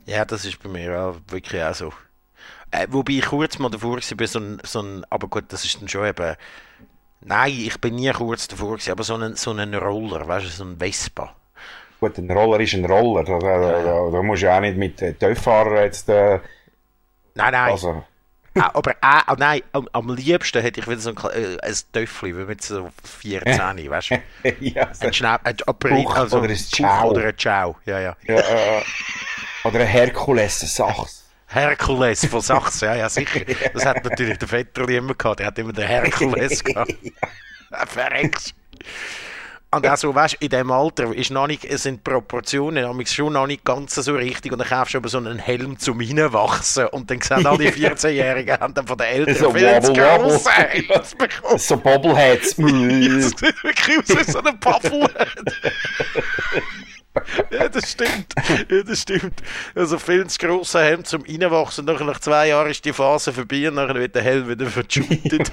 Ja, das ist bei mir auch wirklich auch so. Äh, wobei ich kurz mal davor war, so ein, so ein, aber gut, das ist dann schon eben, nein, ich bin nie kurz davor gewesen, aber so ein, so ein Roller, weißt du, so ein Vespa. Gut, ein Roller ist ein Roller. Da, da, da, da musst du ja auch nicht mit äh, Töpffahrern jetzt... Äh, Nein, nein, also, aber ah, ah, nein, am, am liebsten hätte ich wieder so ein, äh, ein Töffli, wie mit so 14, weißt du? ja, so, Ein Bauch also oder ein Ciao. Oder ein Ciao, ja, ja. ja, äh, oder ein Herkules, ein Sachs. Herkules von Sachs, ja, ja, sicher. Das hat natürlich der Vetter immer gehabt, der hat immer den Herkules gehabt. Verreckst. Und auch so, weißt in dem Alter ist noch nicht, sind die Proportionen schon noch nicht ganz so richtig und dann kaufst du aber so einen Helm zum Hineinwachsen und dann sehen alle 14-Jährigen haben dann von den Eltern So viel zu grosse Helms bekommen. So Bobbleheads. Das sieht wirklich aus wie so eine Pappel. ja, das stimmt. Ja, das stimmt. Also viel zu grosser Helm zum Reinwachsen. Nachher nach zwei Jahren ist die Phase vorbei und nachher wird der Helm wieder verschüttet.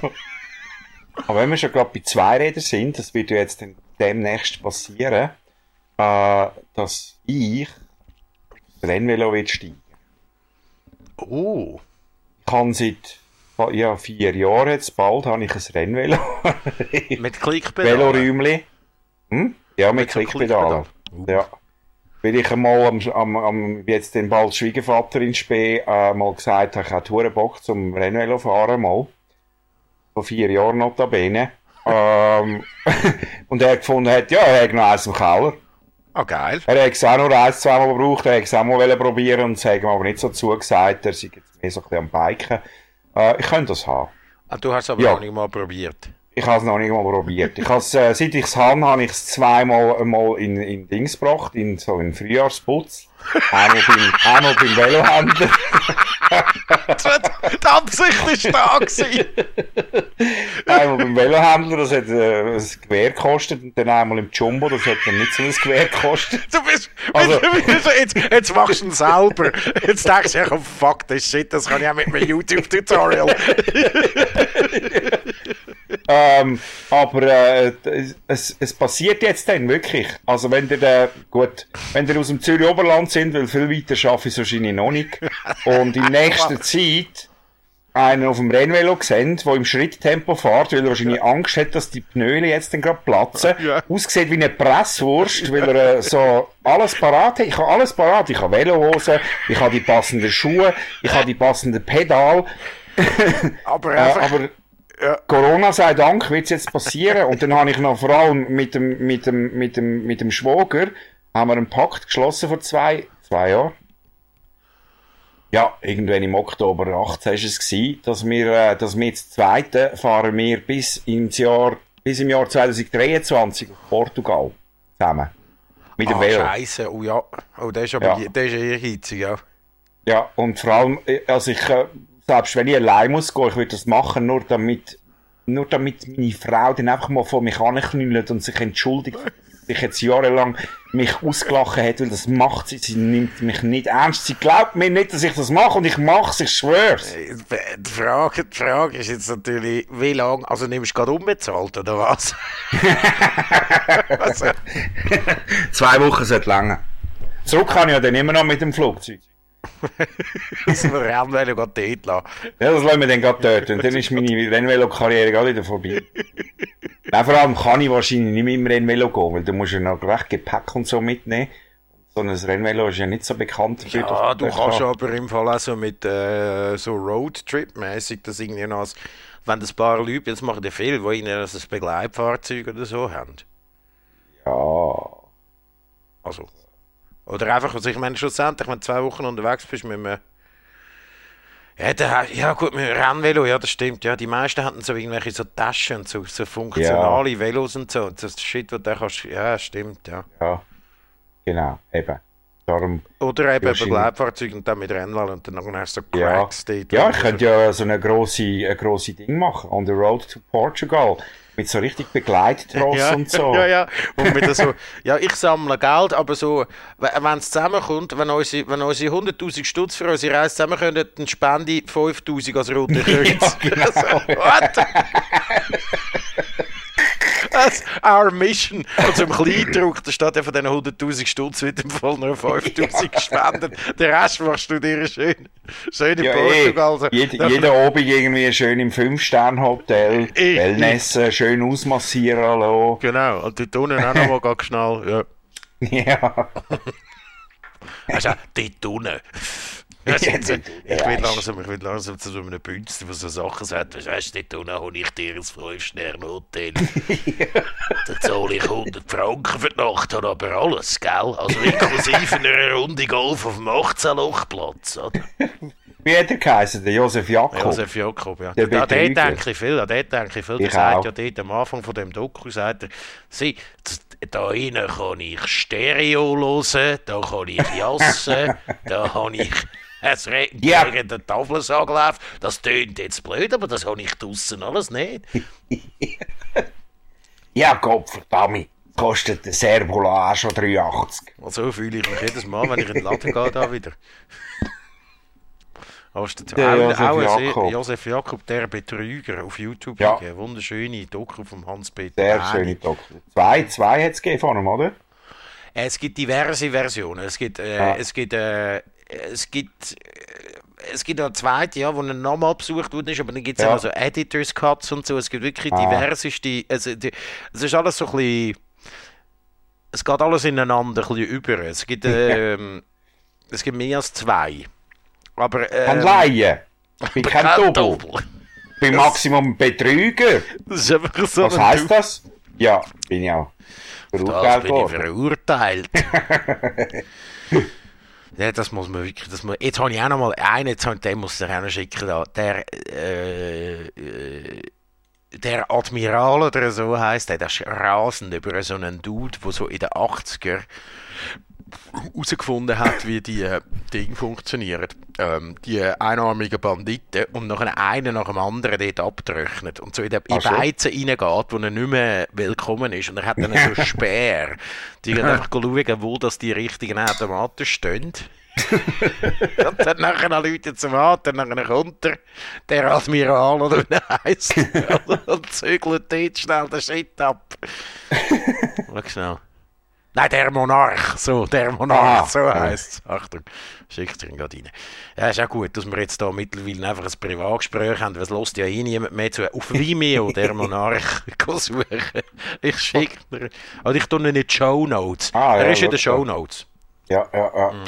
Aber wenn wir schon gerade bei Zweirädern sind, das wird ja jetzt dann demnächst passieren, äh, dass ich das Rennvelo will steigen. oh. Ich kann seit ja, vier Jahren jetzt bald habe ich ein Rennvelo. Mit Klickpedal. Veloräumli. Hm? Ja, mit, so Klickpedal. Ja. Weil ich einmal am, am, am jetzt den bald Schwiegervater in Spee äh, mal gesagt habe, ich habe Bock zum Rennvelo fahren mal. Vor vier Jahren notabene. Ähm, und er gefunden hat, ja, er hat noch eins im Keller. Ah, geil. Er hat es auch noch eins, zweimal gebraucht, er hat es auch mal wollen probieren und es hat ihm aber nicht so zugesagt, er sei jetzt mehr so ein bisschen am Biken. Äh, ich könnte das haben. Ah, du hast aber Ja. noch nicht mal probiert. Ich habe es noch nicht mal probiert. Ich has, äh, seit ich es habe, habe ich es zweimal mal in, in Dings gebracht, in so einen Frühjahrsputz. Einmal beim, einmal beim Velohändler. Die Absicht ist da gewesen. Einmal beim Velohändler, das hat äh, ein Gewehr gekostet. Und dann einmal im Jumbo, das hat dann nicht so ein Gewehr gekostet. Du bist, Also- jetzt, jetzt machst du ihn selber. Jetzt denkst du, komm, fuck das Shit, das kann ich auch mit einem YouTube-Tutorial. Ähm, aber äh, es, es passiert jetzt dann wirklich. Also wenn ihr, äh, gut, wenn ihr aus dem Zürich Oberland sind, weil viel weiter schaffe ich es wahrscheinlich noch nicht. Und in nächster Zeit einen auf dem Rennvelo gesehen, der im Schritttempo fährt, weil er wahrscheinlich Angst hat, dass die Pnöle jetzt dann gerade platzen. Ja. Aussieht wie eine Presswurst, weil er äh, so alles parat hat. Ich habe alles parat. Ich habe Velohosen, ich habe die passenden Schuhe, ich habe die passenden Pedal. Aber Äh, einfach, aber Ja. Corona sei Dank wird es jetzt passieren. Und dann habe ich noch vor allem mit dem, mit dem, mit dem, mit dem Schwager haben wir einen Pakt geschlossen vor zwei, zwei Jahren. Ja, irgendwann im Oktober 18 war es gewesen, dass wir, äh, dass wir jetzt zweite fahren wir bis ins Jahr, bis im Jahr 2023 auf Portugal zusammen. Mit dem Ah, Velo. Scheiße, oh ja. Oh, der ist aber Ja. der ist eher hitzig, ja. Ja, und vor allem, äh, also ich, äh, selbst wenn ich allein muss gehen, ich würde das machen, nur damit, nur damit meine Frau dann einfach mal vor mich anknüllt und sich entschuldigt, dass ich jetzt jahrelang mich ausgelachen hat, weil das macht sie, sie nimmt mich nicht ernst, sie glaubt mir nicht, dass ich das mache und ich mach's, ich schwör's. Die Frage, die Frage ist jetzt natürlich, wie lange, also nimmst du gerade unbezahlt, oder was? also, Zwei Wochen sollte länger. Zurück kann ich ja dann immer noch mit dem Flugzeug. das Rennvelo gerade dort lassen. Ja, das lassen wir dann gerade dort. Und dann ist meine Rennvelo-Karriere gerade wieder vorbei. Nein, vor allem kann ich wahrscheinlich nicht mit dem Rennvelo gehen, weil du musst ja noch recht Gepäck und so mitnehmen. So ein Rennvelo ist ja nicht so bekannt dafür. Ja, du kannst kann. aber im Fall auch so mit äh, so Roadtrip-mäßig das irgendwie noch, als, wenn das ein paar Leute, jetzt machen die viel, die irgendwie ein Begleitfahrzeug oder so haben. Ja. Also. Oder einfach, also ich meine, schlussendlich, wenn du zwei Wochen unterwegs bist mit einem. Ja, der, ja gut, mit dem Rennvelo, ja, das stimmt. Ja, die meisten hatten so irgendwelche so Taschen und so, so funktionale Velos und so. Und das Shit, was du kannst. Ja, stimmt, ja. Ja. Genau, eben. Darum, Oder eben Wahrscheinlich. Begleitfahrzeug und dann mit Rennwahl und dann noch so ja. Cracks dort. Ja, wo ich könnte ja so eine grosse, eine grosse Ding machen. On the road to Portugal. Mit so richtig Begleittross ja, und so. Ja, ja. Und mit so, ja, ich sammle Geld, aber so, wenn es zusammenkommt, wenn unsere, wenn unsere 100.000 Stutz für unsere Reise zusammenkommen, dann spende ich 5.000 als Rote Kreuz. Ja, genau. Also, what? Our mission. Und zum Kleindruck, da steht ja von diesen 100.000 Stutz wird im Fall nur 5.000 gespendet. Den Rest machst du dir schön, schön in Ja, Portugal. eh. So. Jede, Da- jeden Abend irgendwie schön im Fünf-Sterne-Hotel, Eh, Wellness, äh, schön ausmassieren lassen. Genau, und dort unten auch nochmal ganz schnell, ja. Ja. Also, dort unten. Ja, sie- ich, will weisst. langsam, ich will langsam zu so einem Bünzli, der so Sachen sagt. Weißt du, dort habe ich dir ein 5-Sterne-Hotel. da zahle ich 100 Franken für die Nacht, habe aber alles, gell? Also inklusive einer Runde Golf auf dem 18-Loch-Platz, oder? Wie hat er geheißen? Der Josef Jakob? Josef Jakob, ja. Der An den denke ich viel, an den denke ich viel. Der Ich sagt auch. ja dort am Anfang von dem Doku, sagt er, sieh, z- da innen kann ich Stereo hören, da kann ich jassen, da kann ich es regnet Ja. gegen den Tafelsag läuft. Das tönt jetzt blöd, aber das habe ich draussen alles nicht. Ja, Gott verdammt. Kostet der Servola auch schon 83. Und so fühle ich mich jedes Mal, wenn ich in den Laden gehe, da wieder. Hast du Der auch, Josef auch Jakob. Josef Jakob, der Betrüger auf YouTube. Ja. Eine wunderschöne Doku vom Hans-Peter Sehr schöne Doktor. Zwei, zwei hat es gegeben von ihm, oder? Es gibt diverse Versionen. Es gibt, äh, Ja. es gibt, äh, es gibt, äh, es gibt eine zweite, ja, wo nochmal besucht worden ist, aber dann gibt es Ja. ja. so Editors Cuts und so. Es gibt wirklich Ah. diverseste, also, die, es ist alles so ein bisschen, es geht alles ineinander ein bisschen über. Es gibt, ähm, es gibt mehr als zwei. Aber, Kann ähm, leihen. Ich bin kein. Double. Ich bin Maximum Betrüger. Das ist einfach so Was ein heisst Double. das? Ja, bin ich auch. Das Verurteilt bin ich verurteilt. ja, das muss man wirklich. Das muss, jetzt habe ich auch noch mal einen, den muss ich auch noch schicken. Da. Der, äh, äh, der Admiral oder so heißt der ist rasend über so einen Dude, der so in den 80er herausgefunden hat, wie die äh, Dinge funktionieren. Ähm, die einarmigen Banditen und nachher einen nach dem anderen dort abtröchnet und so in, den, in so. Beizen reingeht, wo er nicht mehr willkommen ist. Und er hat dann so Speer. Die gehen einfach schauen, wo das die richtigen Automaten stehen. und dann nachher Leute zum Rat, dann nachher kommt er, der Admiral oder wie er heisst, und zügelt dort schnell den Shit ab. Schau schnell. Nein, der Monarch, so, der Monarch, Ah, so ja. heisst es. Achtung, schickt ihn gerade rein. Ja, ist auch gut, dass wir jetzt da mittlerweile einfach ein Privatgespräch haben, weil es lässt ja eh niemand mehr zu. Auf Vimeo, der Monarch, suchen. Ich schicke dir, also ich tue ihn in die Show Notes. Ah, er ja, ist in den Show Notes. Ja, ja, ja. Mhm.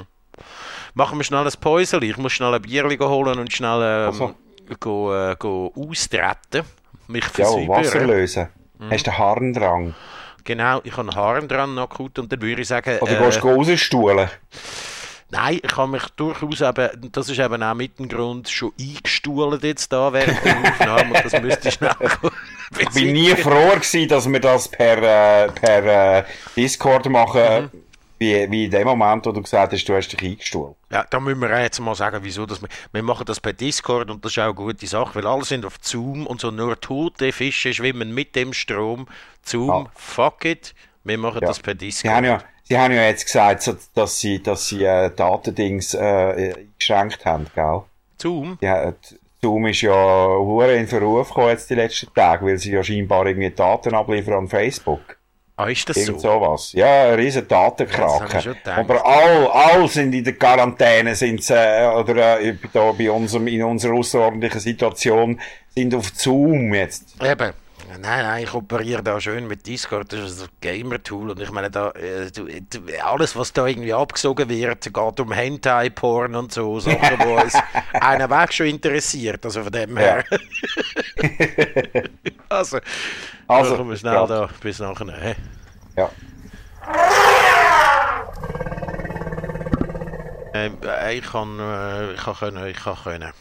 Machen wir schnell ein Päuseli. Ich muss schnell ein Bierli holen und schnell ähm, Also. go, äh, go austreten. Mich Ja, versäubern. Wasser lösen. Mhm. Hast du den Harndrang? Genau, ich habe Haaren dran noch gut und dann würde ich sagen... Oder äh, gehst du rausstuhlen? Nein, ich habe mich durchaus eben, das ist eben auch mit dem Grund, schon eingestuhlt jetzt da während der Aufnahme und das müsste ich schnell Ich bin nie froh gewesen, dass wir das per, äh, per äh, Discord machen, mhm. Wie, wie in dem Moment, wo du gesagt hast, du hast dich eingestuhlt. Ja, da müssen wir jetzt mal sagen, wieso das wir, wir machen das per Discord und das ist auch eine gute Sache, weil alle sind auf Zoom und so nur tote Fische schwimmen mit dem Strom. Zoom, ja. fuck it, wir machen ja. das per Discord. Sie haben ja jetzt gesagt, dass sie, dass sie äh, Datendings äh, eingeschränkt haben, gell? Zoom? Ja, Zoom ist ja hure in Verruf gekommen jetzt die letzten Tage, weil sie ja scheinbar irgendwie Daten abliefern an Facebook. Ah, ist das Irgend so? sowas. Ja, ein riesen Datenkrake. Aber all, all sind in der Quarantäne, sind sie, äh, oder äh, da bei unserem, in unserer außerordentlichen Situation, sind auf Zoom jetzt. Eben. Nein, nein, ich operiere da schön mit Discord, das ist ein Gamer-Tool und ich meine, da, äh, alles, was da irgendwie abgesogen wird, geht um Hentai-Porn und so, Sachen, die uns einen Weg schon interessiert, also von dem her. Ja. also, also kommen wir schnell ja. da bis nachher. He? Ja. Ähm, äh, ich kann, äh, ich kann können, ich kann können.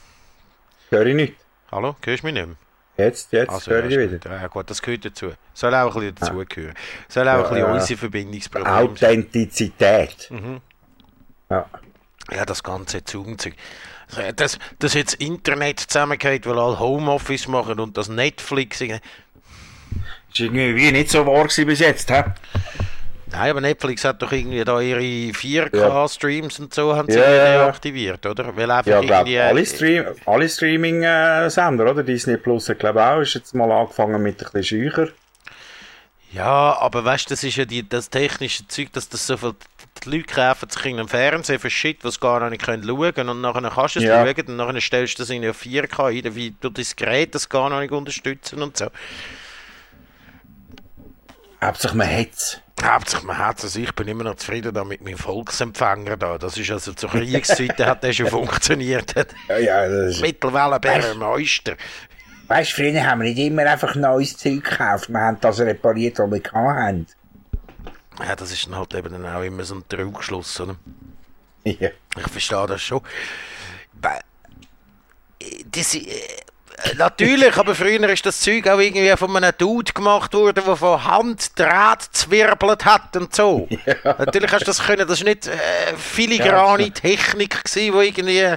Hör ich nicht. Hallo, hörst du mich nicht mehr? Jetzt, jetzt also, höre ich wieder. Ja gut, das gehört dazu. Soll auch ein bisschen dazugehören. Soll auch ein bisschen äh, unsere Verbindungsprobleme Authentizität. Mhm. Ja. Ja, das ganze Zoom-Zeug. Dass, dass jetzt Internet zusammengeht, weil alle Homeoffice machen und das Netflix... Ist irgendwie nicht so wahr bis jetzt, hä? Nein, aber Netflix hat doch irgendwie da ihre 4K-Streams ja. und so haben sie ja. deaktiviert, oder? Weil einfach ja, irgendwie, alle, äh, Stream, alle Streaming-Sender, oder? Disney Plus, ich glaube auch, ist jetzt mal angefangen mit ein bisschen Scheucher. Ja, aber weißt du, das ist ja die, das technische Zeug, dass das so viel die Leute kaufen sich einen Fernseher für Shit, was gar nicht können schauen und nachher kannst du es ja. schauen und nachher stellst du das in 4K ein, wie du das Gerät das gar nicht unterstützen und so. Hauptsache man hat es. Hauptsächlich man hat es. Ich bin immer noch zufrieden da mit meinem Volksempfänger da. Das ist also zur Kriegszeiten hat der schon funktioniert. Ja, ja, das ist... Mittelwelle Bärmeister. Weißt du, früher haben wir nicht immer einfach neues Zeug gekauft. Wir haben das repariert, was wir hatten. Ja, das ist dann halt eben dann auch immer so ein Trugschluss, oder? Ja. Ich verstehe das schon. Das, äh, Natürlich, aber früher ist das Zeug auch irgendwie von einem Dude gemacht worden, der von Hand Draht zwirbelt hat und so. Ja. Natürlich hast du das können, das war nicht äh, filigrane Technik gewesen, wo irgendwie...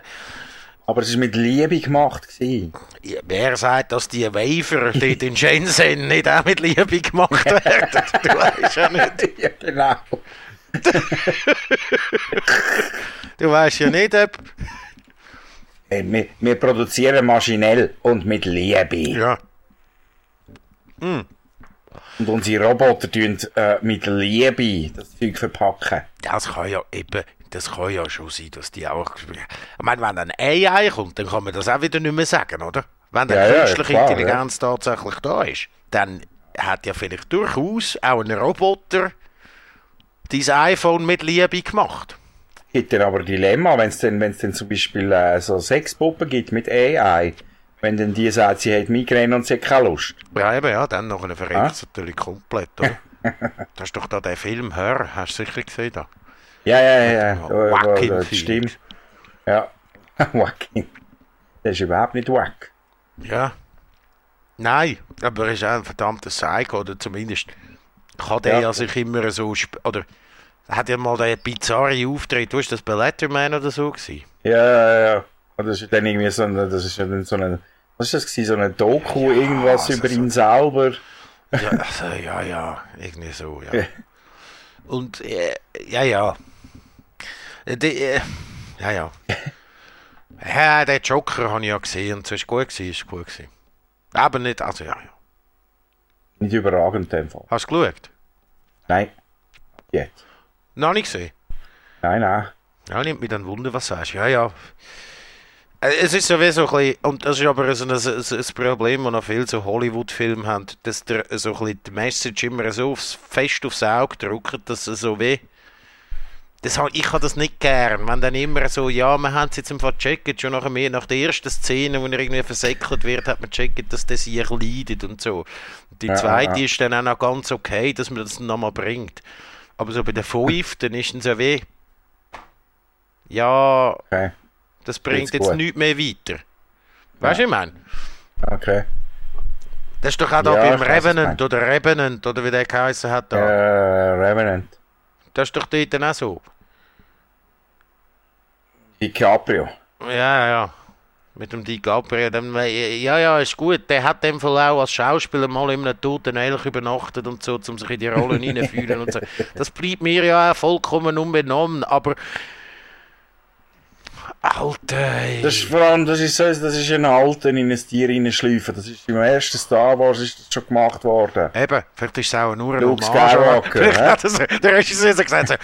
Aber es war mit Liebe gemacht. Ja, wer sagt, dass die Wafer dort in Shenzhen nicht auch mit Liebe gemacht werden? Du weißt ja nicht. Ja, genau. du weißt ja nicht, ob... Äh, wir, wir, produzieren maschinell und mit Liebe. Ja. Mm. Und unsere Roboter tun äh, mit Liebe das Zeug verpacken. Das kann ja eben, das kann ja schon sein, dass die auch. Ich meine, wenn ein AI kommt, dann kann man das auch wieder nicht mehr sagen, oder? Wenn eine ja, künstliche ja, klar, Intelligenz ja. tatsächlich da ist, dann hat ja vielleicht durchaus auch ein Roboter dein iPhone mit Liebe gemacht gibt dann aber ein Dilemma, wenn es dann, wenn's dann zum Beispiel äh, so Sexpuppen gibt mit AI. Wenn dann die sagt, sie hat Migräne und sie hat keine Lust. Ja, eben, ja, dann noch eine verreckt es natürlich komplett, oder? das ist doch da der Film Hör, hast du sicher gesehen da? Ja, ja, ja. ja. Wacking stimmt. Ja. Wacking. Der ist überhaupt nicht wack. Ja. Nein, aber er ist auch ein verdammter Psycho, oder zumindest kann der ja. sich immer so, oder hat ja mal der bizarre Auftritt, du hast das bei Letterman oder so gewesen? Ja, ja, ja. Und das ist dann irgendwie so ein, das ist dann so ein, was ist das gewesen, so eine Doku, ja, irgendwas also über ihn selber. Ja, also, ja, ja, irgendwie so, ja. Und, äh, ja, ja. Äh, die, äh, ja, ja. ja, der Joker habe ich ja gesehen und es ist gut gewesen, ist gut gewesen. Aber nicht, also, ja, ja. Nicht überragend in dem Fall. Hast du geschaut? Nein. Jetzt. Noch nicht gesehen? Nein, nein. Ja, nimmt mich dann Wunder, was sagst Ja, ja. Äh, es ist sowieso ein bisschen, und das ist aber so ein, ein, ein Problem, das noch viele so Hollywood-Filme haben, dass der, so ein bisschen die Message immer so aufs, fest aufs Auge drückt, dass es so weh. Das, ich habe das nicht gern, wenn dann immer so, ja, wir haben es jetzt im Fall gecheckt, schon nach, mehr, nach der ersten Szene, wo er irgendwie versäckelt wird, hat man gecheckt, dass der sich leidet und so. Die zweite ja, ja. ist dann auch noch ganz okay, dass man das nochmal bringt. Aber so bei der Fünf, dann ist es ja weh. Ja, Okay. das bringt Jetzt gut. nichts mehr weiter. Weißt du, ich meine? Okay. Das ist doch auch da Ja, beim Revenant oder Revenant oder wie der geheißen hat da. Äh, Revenant. Das ist doch dort dann auch so. DiCaprio. Ja, ja. Mit dem DiCaprio. Dann, äh, ja, ja, ist gut. Der hat dem Fall auch als Schauspieler mal in einem toten Elch übernachtet und so, um sich in die Rollen hineinfühlen und so. Das bleibt mir ja auch vollkommen unbenommen, aber. Alter. ey. Das ist vor allem, das ist so, das ist ein Alter in ein Tier reinschleifen. Das ist im ersten Star Wars ist das schon gemacht worden. Eben, vielleicht ist es auch nur ein Luke. Skywalker, Vielleicht hat das, der Regisseur gesagt, so,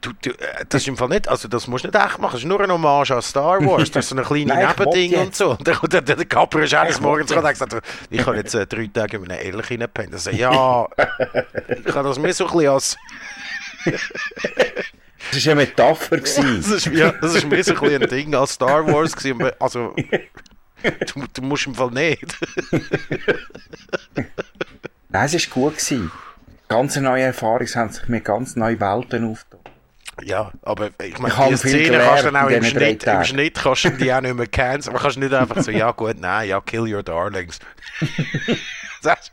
du, du, äh, das ist im Fall nicht, also das musst du nicht echt machen, das ist nur ein Hommage an Star Wars, das ist so ein kleines Nebending und so. Und der, der, der Caprio ist eines Morgens und hat gesagt, ich habe jetzt äh, drei Tage in einem Elch reingepennt. Er sagt, ja, ich habe das mir so ein bisschen als, Das war eine Metapher. das ist, ja, das ist mir so ein bisschen ein Ding als Star Wars gewesen, aber, also, du, du musst im Fall nicht. Nein, es war gut. Gewesen. Ganz neue Erfahrungen es haben sich mir ganz neue Welten aufgetan. Ja, aber ich meine, die Szene kannst du dann auch im in Schnitt, im. Schnitt kannst du die auch nicht mehr kennen, aber kannst nicht einfach so, ja gut, nein, ja, kill your darlings. das,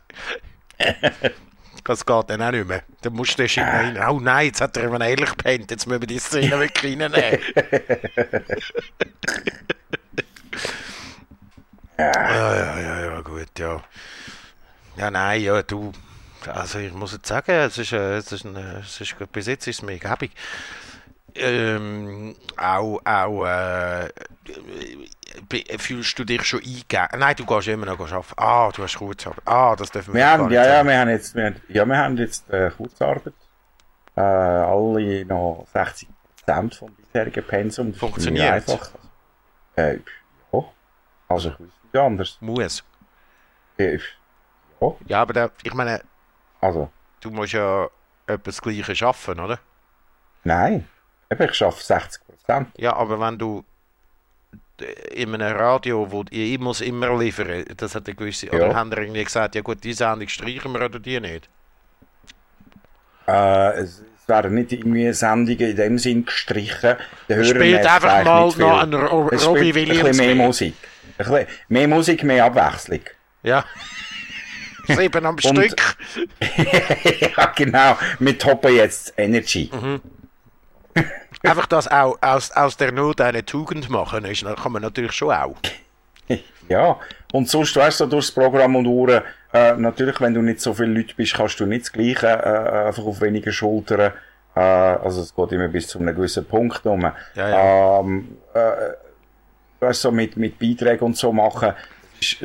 das geht dann auch nicht mehr. Dann musst du den Shit noch rein. Oh nein, jetzt hat er einen Ehrlich gepennt, jetzt müssen wir die Szene wirklich reinnehmen. ja, ja, ja, ja, gut, ja. Ja, nein, ja, du. Also ich muss jetzt sagen, es ist, äh, es ist, ein, äh, es ist bis jetzt ist es mir gäbig. Ähm, auch, auch, äh, be- fühlst du dich schon eingegeben? Nein, du gehst immer noch arbeiten. Ah, du hast Kurzarbeit. Ah, das dürfen wir Wir haben, ja, ja, wir haben jetzt, wir, haben- ja, wir haben jetzt äh, Kurzarbeit. Äh, alle noch 60 Prozent vom bisherigen Pensum. Funktioniert? Einfach. Äh, ja. Also, ich weiß nicht anders. Muss. Äh, ja. Ja, aber der, ich meine, Also, du musst ja etwas das Gleiche schaffen, oder? nein. Eben, ich arbeite 60 Prozent. Ja, aber wenn du äh, in einem Radio, wo ich muss immer liefern, das hat eine gewisse, oder Ja. haben die irgendwie gesagt, ja gut, die Sendung streichen wir oder die nicht? Äh, es, es werden nicht irgendwie Sendungen in dem Sinn gestrichen. Der Hörer Spielt einfach mal noch Es Robbie Williams Ein bisschen mehr. Musik. Ein bisschen mehr Musik, mehr Abwechslung. Ja. Sieben am Stück. ja, genau. Wir toppen jetzt Energy. Mhm. Einfach das auch aus, aus der Not eine Tugend machen, ist, kann man natürlich schon auch. Ja, und sonst, weißt du, durchs Programm und Uhren, äh, natürlich, wenn du nicht so viele Leute bist, kannst du nicht das Gleiche, äh, einfach auf weniger Schultern, äh, also es geht immer bis zu einem gewissen Punkt rum. Ja, ja. Ähm, äh, weißt du, so mit, mit Beiträgen und so machen, ist,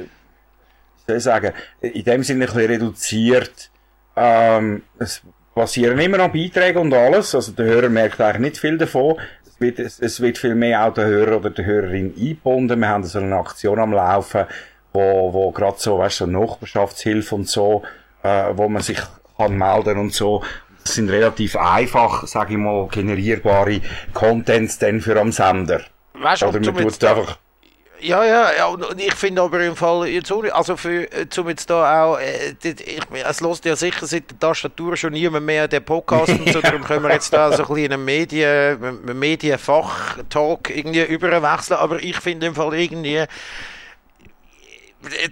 soll ich sagen, in dem Sinne ein bisschen reduziert, ähm, es passieren immer noch Beiträge und alles, also der Hörer merkt eigentlich nicht viel davon, es wird, es, es wird viel mehr auch der Hörer oder die Hörerin eingebunden. Wir haben so eine Aktion am Laufen, wo, wo gerade so, weißt du, so Nachbarschaftshilfe und so, äh, wo man sich kann melden und so. Das sind relativ einfach, sage ich mal, generierbare Contents dann für am Sender. Weißt du, Oder man tut einfach, Ja, ja, ja, und und ich finde aber im Fall nicht, also für, äh, zum jetzt da auch, äh, ich, es lässt ja sicher seit der Tastatur schon niemand mehr den Podcast und so, darum können wir jetzt da so ein bisschen in einen Medien, einen Medienfach-Talk irgendwie überwechseln, aber ich finde im Fall irgendwie,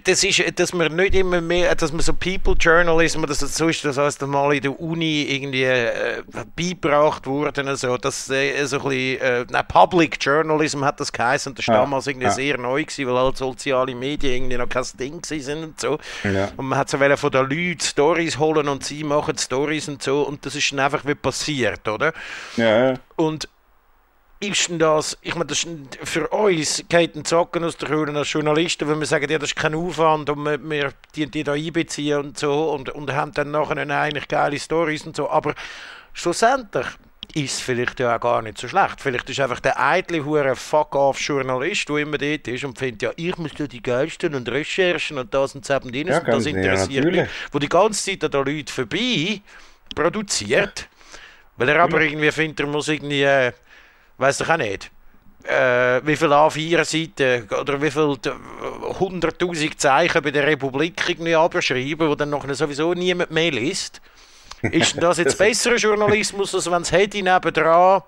das ist, dass man nicht immer mehr, dass man so People Journalism, das so ist, das heißt mal in der Uni irgendwie äh, beigebracht worden, also, dass äh, so ein bisschen, äh, nein, Public Journalism hat das geheißen, und das war Ja, damals irgendwie ja. sehr neu gewesen, weil halt soziale Medien irgendwie noch kein Ding sind und so. Ja. Und man hat so wollen von den Leuten Stories holen und sie machen Stories und so und das ist dann einfach wie passiert, oder? ja, Und ist denn das, ich meine, das für uns geht ein Zocken aus der Höhle als Journalisten, wenn wir sagen, ja, das ist kein Aufwand und wir, wir die, die da einbeziehen und so und, und haben dann nachher eigentlich geile Stories und so, aber schlussendlich ist es vielleicht ja auch gar nicht so schlecht. Vielleicht ist einfach der eitle hure Fuck-off-Journalist, der immer dort ist und findet, ja, ich muss da die geilsten und Recherchen und das und das und Ja, und das ganz- ja, interessiert mich, wo die ganze Zeit an den Leuten vorbei produziert, weil er aber irgendwie findet, er muss irgendwie, äh, weiß doch auch nicht, äh, wie viel A4-Seiten oder wie viel äh, 100.000 Zeichen bei der Republik irgendwie abschreiben, wo dann nachher sowieso niemand mehr liest. Ist das jetzt besserer Journalismus, als wenn das Handy nebendran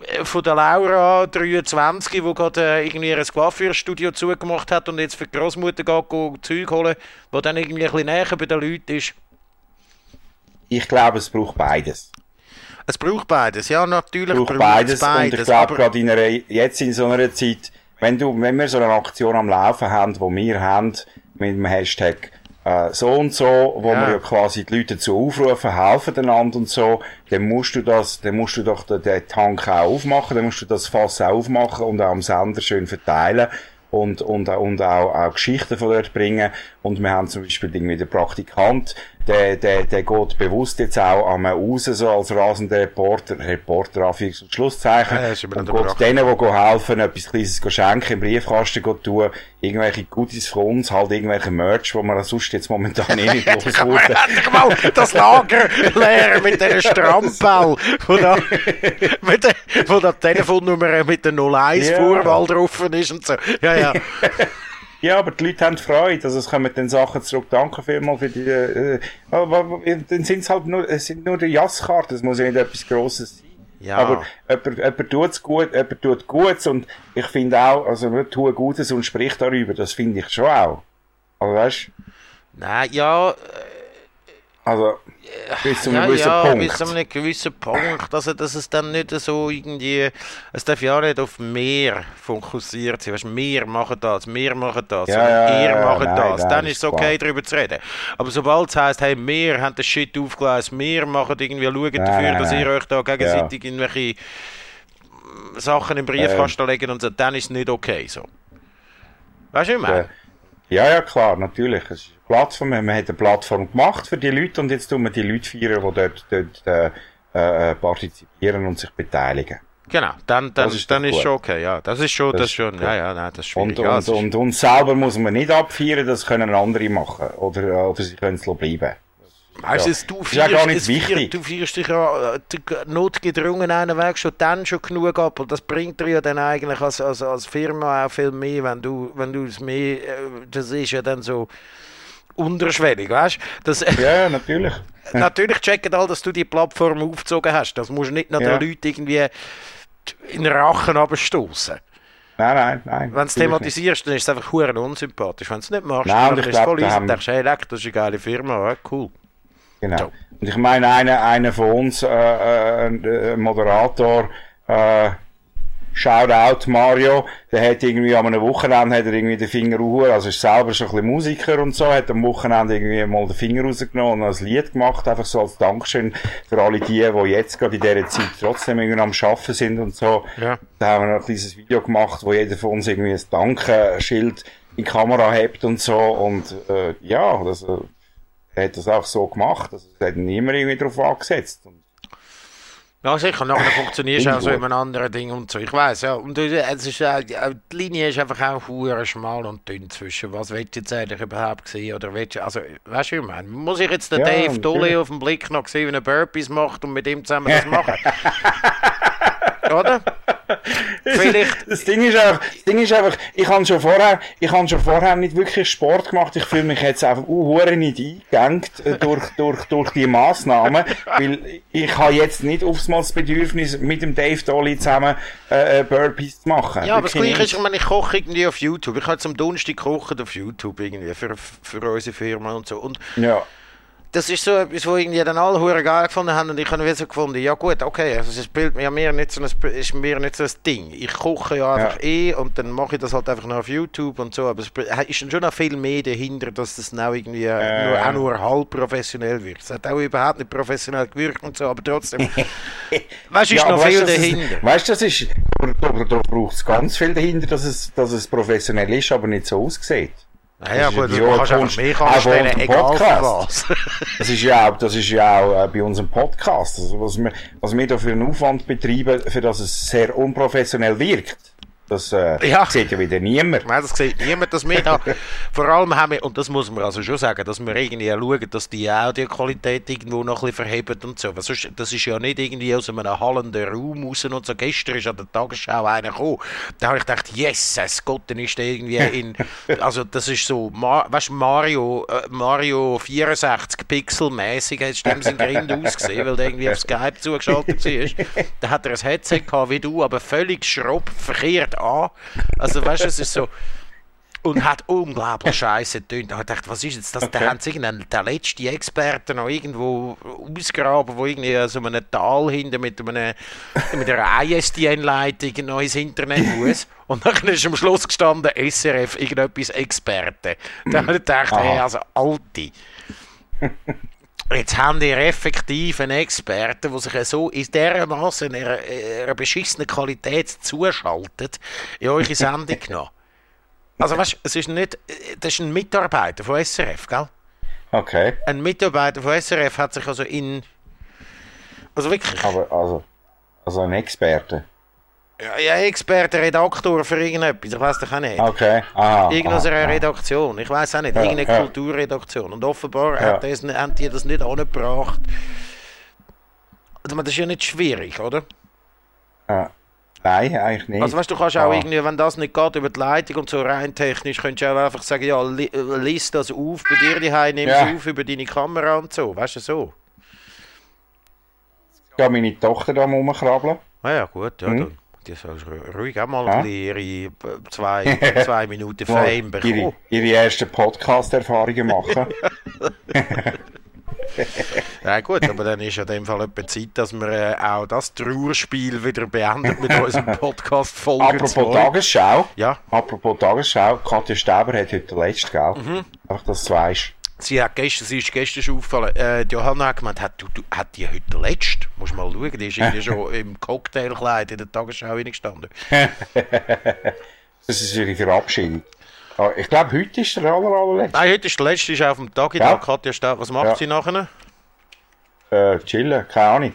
äh, von der Laura 23, die gerade äh, irgendwie ein Coiffeurstudio zugemacht hat und jetzt für die Großmutter geht Zeug holen, wo dann irgendwie ein bisschen näher bei den Leuten ist. Ich glaube, es braucht beides. Es braucht beides, ja, natürlich es braucht beides. beides. Und ich glaube, gerade in einer, jetzt in so einer Zeit, wenn du, wenn wir so eine Aktion am Laufen haben, wo wir haben, mit dem Hashtag äh, so und so, wo ja. wir ja quasi die Leute dazu aufrufen, helfen einander und so, dann musst du das, dann musst du doch den, den Tank auch aufmachen, dann musst du das Fass auch aufmachen und auch am Sender schön verteilen und, und, und auch, auch Geschichten von dort bringen. Und wir haben zum Beispiel irgendwie den Praktikant, der, der, der geht bewusst jetzt auch einmal raus, so als rasender Reporter, Reporter, Anführungs- und Schlusszeichen. Ja, und geht denen, die helfen, etwas Kleines schenken, im Briefkasten tun, irgendwelche Goodies von uns, halt irgendwelche Merch, wo man sonst jetzt momentan eh nicht los wurde. mal das Lager leer mit dieser Strampel, wo da, mit der, wo da Telefonnummer mit der 01 yeah. Vorwahl drauf ist und so. Ja, ja. Ja, aber die Leute haben Freude, also es kommen dann Sachen zurück. Danke vielmals für die, äh, dann sind es halt nur, es sind nur die Jasskarten, es muss ja nicht etwas Grosses sein. Ja. Aber jemand, jemand tut's gut, jemand tut Gutes und ich finde auch, also wir tun Gutes und spricht darüber, das finde ich schon auch. Also weißt Nein, ja, äh, also, bis zu einem ja, gewissen ja, Punkt. bis zu einem gewissen Punkt. Also, dass es dann nicht so irgendwie, es darf ja nicht auf mehr fokussiert sein. Weißt, wir machen das, wir machen das, ja, ja, ihr ja, macht nein, das. dann ist es okay, klar. darüber zu reden. Aber sobald es heisst, hey, wir haben den Shit aufgelöst, wir machen irgendwie, schauen Nein, dafür, nein, dass ihr euch da gegenseitig irgendwelche Sachen im Briefkasten legen und so, dann ist es nicht okay so. Weißt du, ich meine? Ja, ja, klar, natürlich. Es ist eine Plattform, man hat eine Plattform gemacht für die Leute und jetzt tun wir die Leute feiern, die dort, dort äh, äh, partizipieren und sich beteiligen. Genau, dann, dann, Das ist dann ist schon okay, ja. Das ist schon, Das das, ist schon, ja, ja, nein, das ist Und, schwierig. und, es ist- und uns selber muss man nicht abfeiern, das können andere machen. Oder, äh, oder sie können es bleiben. Weißt Ja. du, du Ist ja gar nicht wichtig. Du feierst dich ja äh, notgedrungen einen Weg schon dann schon genug ab und das bringt dir ja dann eigentlich als, als, als Firma auch viel mehr, wenn du, wenn du es mehr, äh, das ist ja dann so unterschwellig, weißt du? Ja, natürlich. Natürlich checken alle, dass du die Plattform aufgezogen hast. Das musst du nicht nach Ja. den Leuten irgendwie in den Rachen abstoßen. Nein, nein, nein. Wenn du es thematisierst, dann ist es einfach huren unsympathisch. Wenn du es nicht machst, Nein, und dann ist es voll easy. Dann denkst du, hey, leck, das ist eine geile Firma, ja, cool. Genau. So. Und ich meine, einer, einer von uns, äh, äh, äh, Moderator, äh, Shoutout Mario, der hat irgendwie am einem Wochenende hat er irgendwie den Finger raus, also ist selber schon ein bisschen Musiker und so, hat am Wochenende irgendwie mal den Finger rausgenommen und ein Lied gemacht, einfach so als Dankeschön für alle die, die jetzt gerade in dieser Zeit trotzdem irgendwie am Arbeiten sind und so. Ja. Da haben wir noch ein kleines Video gemacht, wo jeder von uns irgendwie ein Dankenschild in die Kamera hebt und so und äh, ja, das, äh, er hat das auch so gemacht, also es hat niemand irgendwie drauf angesetzt. Und Ja, sicher. Nachher funktionierst du auch so in einem anderen Ding und so. Ich weiß ja. Und es ist, äh, die die Linie ist einfach auch hure schmal und dünn zwischen. Was willst du jetzt eigentlich überhaupt sehen? Oder willst du, also, weißt du, ich meine? Muss ich jetzt den Ja, Dave. Dolly auf den Blick noch sehen, wie er Burpees macht und mit ihm zusammen das machen? Oder? Vielleicht. Das Ding ist einfach, das Ding ist einfach, ich habe schon vorher, ich habe schon vorher nicht wirklich Sport gemacht. Ich fühle mich jetzt einfach uh, nicht eingegangen äh, durch, durch, durch die Massnahmen, weil ich habe jetzt nicht oftmals das Bedürfnis, mit dem Dave Dolly zusammen äh, äh, Burpees zu machen. Ja, aber das Gleiche ist, ich meine, ich koche irgendwie auf YouTube. Ich habe jetzt am Donnerstag gekocht auf YouTube irgendwie für, für unsere Firma und so. Und Ja. Das ist so etwas, wo irgendwie dann alle hure geil gefunden haben und ich habe so gefunden, ja gut, okay, also es spielt mir ja mehr nicht so ein, ist mir nicht so ein Ding. Ich koche ja einfach Ja. eh und dann mache ich das halt einfach noch auf YouTube und so, aber es ist schon noch viel mehr dahinter, dass das now irgendwie Äh. nur, auch nur halb professionell wird. Es hat auch überhaupt nicht professionell gewirkt und so, aber trotzdem, weißt du, ist Ja, noch viel weißt, dahinter. Ist, weißt du, das ist, da braucht es ganz viel dahinter, dass es, dass es professionell ist, aber nicht so aussieht. Naja, das gut, ja du kannst einfach von anstellen, egal was. Das ist ja auch, das ist ja auch äh, bei unserem Podcast, also was wir, was wir da für einen Aufwand betreiben, für dass es sehr unprofessionell wirkt. Das äh, Ja. sieht ja wieder niemand. Nein, das sieht niemand, dass wir da, vor allem haben wir, und das muss man also schon sagen, dass wir irgendwie schauen, dass die Audioqualität irgendwo noch ein bisschen verhebt und so. Weil sonst, das ist ja nicht irgendwie aus einem hallenden Raum raus und so. Gestern ist an der Tagesschau einer gekommen, da habe ich gedacht, Jesus Gott, dann ist der irgendwie in, also das ist so, Ma, weißt du, Mario, äh, Mario 64 Pixel-mäßig, ist dem sein Grind ausgesehen, weil der irgendwie auf Skype zugeschaltet war. Da hat er ein Headset gehabt wie du, aber völlig schropp, verkehrt an. Also weißt du, es ist so. Und hat unglaublich scheiße getönt. Da habe ich gedacht, was ist jetzt das? Da Okay. haben sie irgendeinen, der letzte Experte noch irgendwo ausgraben, wo irgendwie so einem Tal hinten mit, einem, mit einer ISDN-Leitung noch ins Internet muss. Und dann ist am Schluss gestanden, SRF, irgendetwas Experte. Da habe ich gedacht, hey, also Alte. Jetzt haben ihr effektiv einen Experten, der sich so in dermaßen einer, einer beschissenen Qualität zuschaltet, in eure Sendung genommen. Also weißt, es ist nicht, das ist ein Mitarbeiter von SRF, gell? Okay, Ein Mitarbeiter von SRF hat sich also in, also wirklich, aber also, also ein Experte. Ja, ja Experte, Redaktor für irgendetwas, ich weiß doch auch nicht. Okay, aha. Irgendeine aha, aha. Redaktion, ich weiß auch nicht, Ja, irgendeine ja. Kulturredaktion. Und offenbar Ja. hat das, haben die das nicht angebracht. Also, das ist ja nicht schwierig, oder? Ja. Nein, eigentlich nicht. Also weißt du, kannst auch Ah. irgendwie, wenn das nicht geht über die Leitung und so rein technisch, könntest du auch einfach sagen, ja, li lies das auf bei dir daheim, nimm es Ja. auf über deine Kamera und so, weißt du so. Ja, meine Tochter da rumkrabbeln. Ah ja, gut, ja, Mhm. Die soll ru- ruhig auch mal Ja. ihre äh, zwei, zwei Minuten Fame bekommen. ihre, ihre ersten Podcast-Erfahrungen machen. Ja gut, aber dann ist ja in dem Fall etwa Zeit, dass wir äh, auch das Trauerspiel wieder beendet mit unserem Podcast Folge Apropos 2. Tagesschau. Ja, Apropos Tagesschau. Katja Stäber hat heute den letzten, gell? Mhm. Einfach, dass du weißt. Sie, hat gestern, sie ist gestern schon aufgefallen. Äh, Johanna hat gemeint, hat, du, du, hat die heute der letzte? Musst mal schauen, die ist irgendwie schon im Cocktailkleid in der Tagesschau reingestanden. Das ist ihre Verabschiedung. Ah, Ich glaube, heute ist der aller, allerletzte. Nein, heute ist der letzte, ist auf dem Tag. Ja. Ja. Katja Stab, was macht Ja. sie nachher? Äh, chillen, keine Ahnung.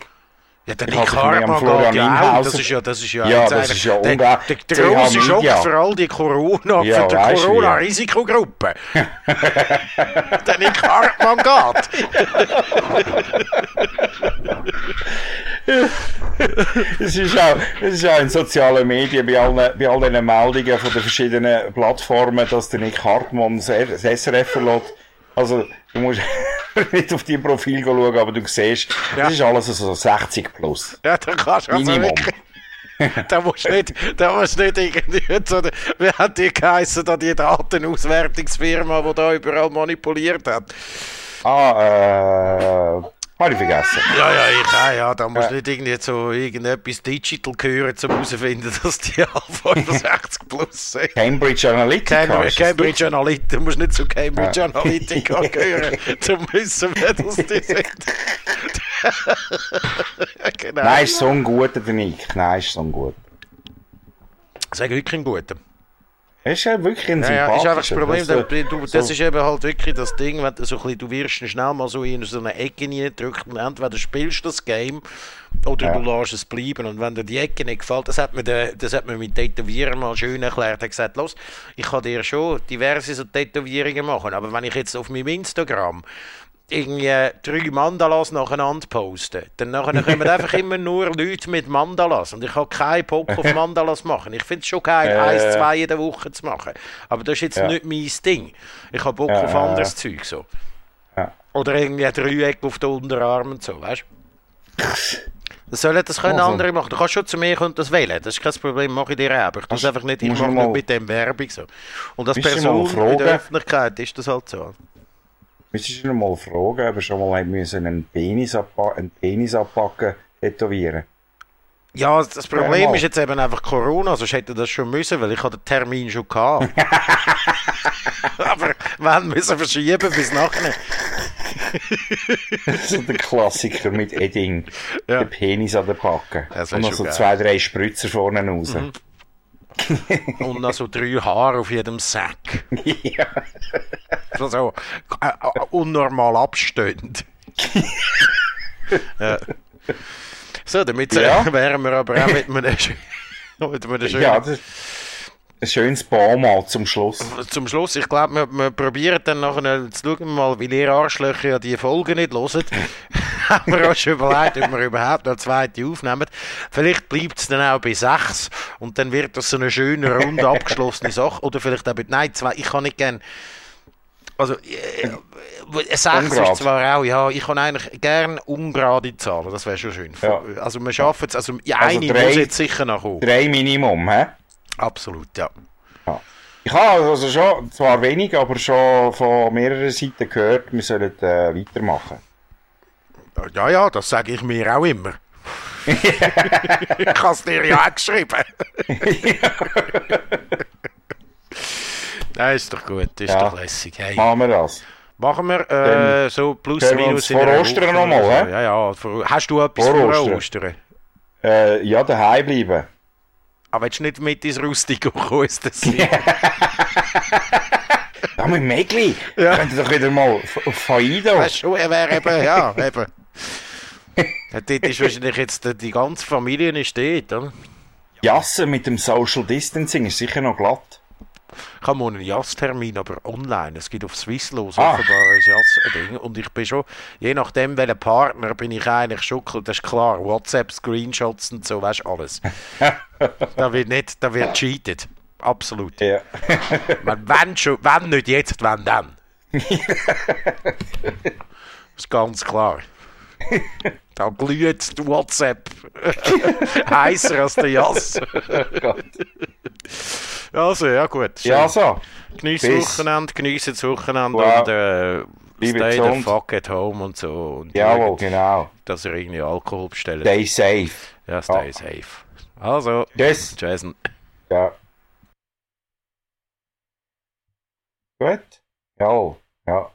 Ja, der Ich Florian geht ja auch. Inhausen- Das ist ja, das ist ja, Ja, das ist ja unglaublich. der, der Schock für all die Corona, Ja, für die Corona-Risikogruppe. der Nick Hartmann geht. Es ist auch, es ist auch in sozialen Medien bei allen, bei all diesen Meldungen von den verschiedenen Plattformen, dass der Nick Hartmann das SRF verlässt. Also, du musst nicht auf die Profil schauen, aber du siehst, Ja. das ist alles so 60 plus. Ja, da kannst du also Minimum. wirklich... Da musst du nicht, da musst du nicht irgendwie so, wie hat die geheißen, da die Datenauswertungsfirma, die da überall manipuliert hat? Ah, äh, habe ich vergessen. Ja, ja, ich auch, ja. Da musst du nicht irgendwie so irgendetwas Digital hören, um herauszufinden, dass die alle 65 plus sind. Cambridge Analytica. Cambridge, Cambridge Analytica, du musst nicht zu Cambridge Ja. Analytica hören, um wissen, wer das die sind. genau. Nein, ist so ein guter, der Nick. Nein, ist so ein guter. Sag wirklich ein guter. Er ist ja wirklich ein Ja, ja, ist einfach das. Problem, Das, du, du, so- das ist eben halt wirklich das Ding, wenn du so ein bisschen, du wirst schnell mal so in so eine Ecke reindrücken und entweder spielst du das Game oder Ja. du lässt es bleiben und wenn dir die Ecke nicht gefällt, das hat mir, der, das hat mir mein Tätowierer mal schön erklärt, er hat gesagt, los, ich kann dir schon diverse so Tätowierungen machen, aber wenn ich jetzt auf meinem Instagram irgendwie drei Mandalas nacheinander posten, dann nachher kommen einfach immer nur Leute mit Mandalas und ich habe keinen Bock auf Mandalas machen. Ich finde es schon geil, Äh. eins, zwei in der Woche zu machen, aber das ist jetzt Ja. nicht mein Ding. Ich habe Bock Ja, auf ja, anderes ja. Zeug so. Ja. Oder irgendwie ein Dreieck auf den Unterarm und so, weißt du? Das sollen das können Also. andere machen. Du kannst schon zu mir und das wählen. Das ist kein Problem, mache ich dir auch. Aber ich Musst- einfach nicht, ich mache nicht mit dem Werbung so. Und als Person in der? Öffentlichkeit ist das halt so. Müsstest du ihn mal fragen, ob er schon mal einen Penis, abpa einen Penis abpacken, tätowieren. Ja, das Problem ist jetzt eben einfach Corona, sonst hätte das schon müssen, weil ich hatte den Termin schon gehabt. Aber haben müssen verschieben bis nachher. so der Klassiker mit Edding. Ja. Den Penis an der wär Und noch so geil. Mhm. zwei, drei Spritzer vorne raus. Und noch so drei Haare auf jedem Sack. ja. So, so äh, äh, unnormal abstehend. ja. So, damit Ja. wären wir aber auch mit einem, mit einem schönen ja, ein schönes Bauma zum Schluss. Zum Schluss, ich glaube, wir, wir probieren dann nachher, zu schauen mal, weil ihr Arschlöcher ja die Folgen nicht hört, haben wir uns schon überlegt, ob wir überhaupt noch eine zweite aufnehmen. Vielleicht bleibt es dann auch bei sechs und dann wird das so eine schöne, rund abgeschlossene Sache. Oder vielleicht auch bei, nein, zwei, ich kann nicht gerne also, äh, äh, 6 Ungrad. ist zwar auch, ja, ich kann eigentlich gerne ungerade Zahlen, das wäre schon schön. Ja. Also, wir schaffen es, also, ja, Also eine drei- muss jetzt sicher noch kommen. Drei Minimum, hä? Absolut, ja. Ja. Ich habe also schon, zwar wenig, aber schon von mehreren Seiten gehört, wir sollen äh, weitermachen. Ja, ja, das sage ich mir auch immer. ich habe es dir ja auch geschrieben. Nein, ist doch gut, ist Ja. doch lässig. Hey. Machen wir das. Machen wir äh, so plus minus in vor Ostern Woche noch mal, oder so. hä? Ja, ja. Hast du etwas Vor vor Ostern. Ostern? Äh, ja, daheim bleiben. Aber willst du nicht mit ins Rustigo kommen? Ist das Ja, mit Megli. Ja. Könnt ihr doch wieder mal auf Faido. Weißt du, er wäre eben, ja, eben. Ja, dort ist wahrscheinlich jetzt die, die ganze Familie nicht dort, oder? Jassen mit dem Social Distancing ist sicher noch glatt. Ich habe morgen einen Jazz-Termin, aber online. Es gibt auf Swisslos Ah. offenbar ein Jazz-Ding. Und ich bin schon, je nachdem, welcher Partner, bin ich eigentlich schon, das ist klar, WhatsApp, Screenshots und so, weißt du, alles. da wird nicht, da wird cheated. Absolut. Ja. Man, wenn, schon, wenn nicht jetzt, wenn dann. das ist ganz klar. Da glüht WhatsApp heißer als der Jazz. Also, ja gut. schön. ja, so. Genieß das. Wochenende, genieß das Wochenende Wow. und äh, stay the fuck at home und so. Und Jawohl, genau. dass ihr irgendwie Alkohol bestellt. Stay safe. Ja, stay Ja. safe. Also, Tschüss. tschüss. Ja. Gut? Jawohl. Ja.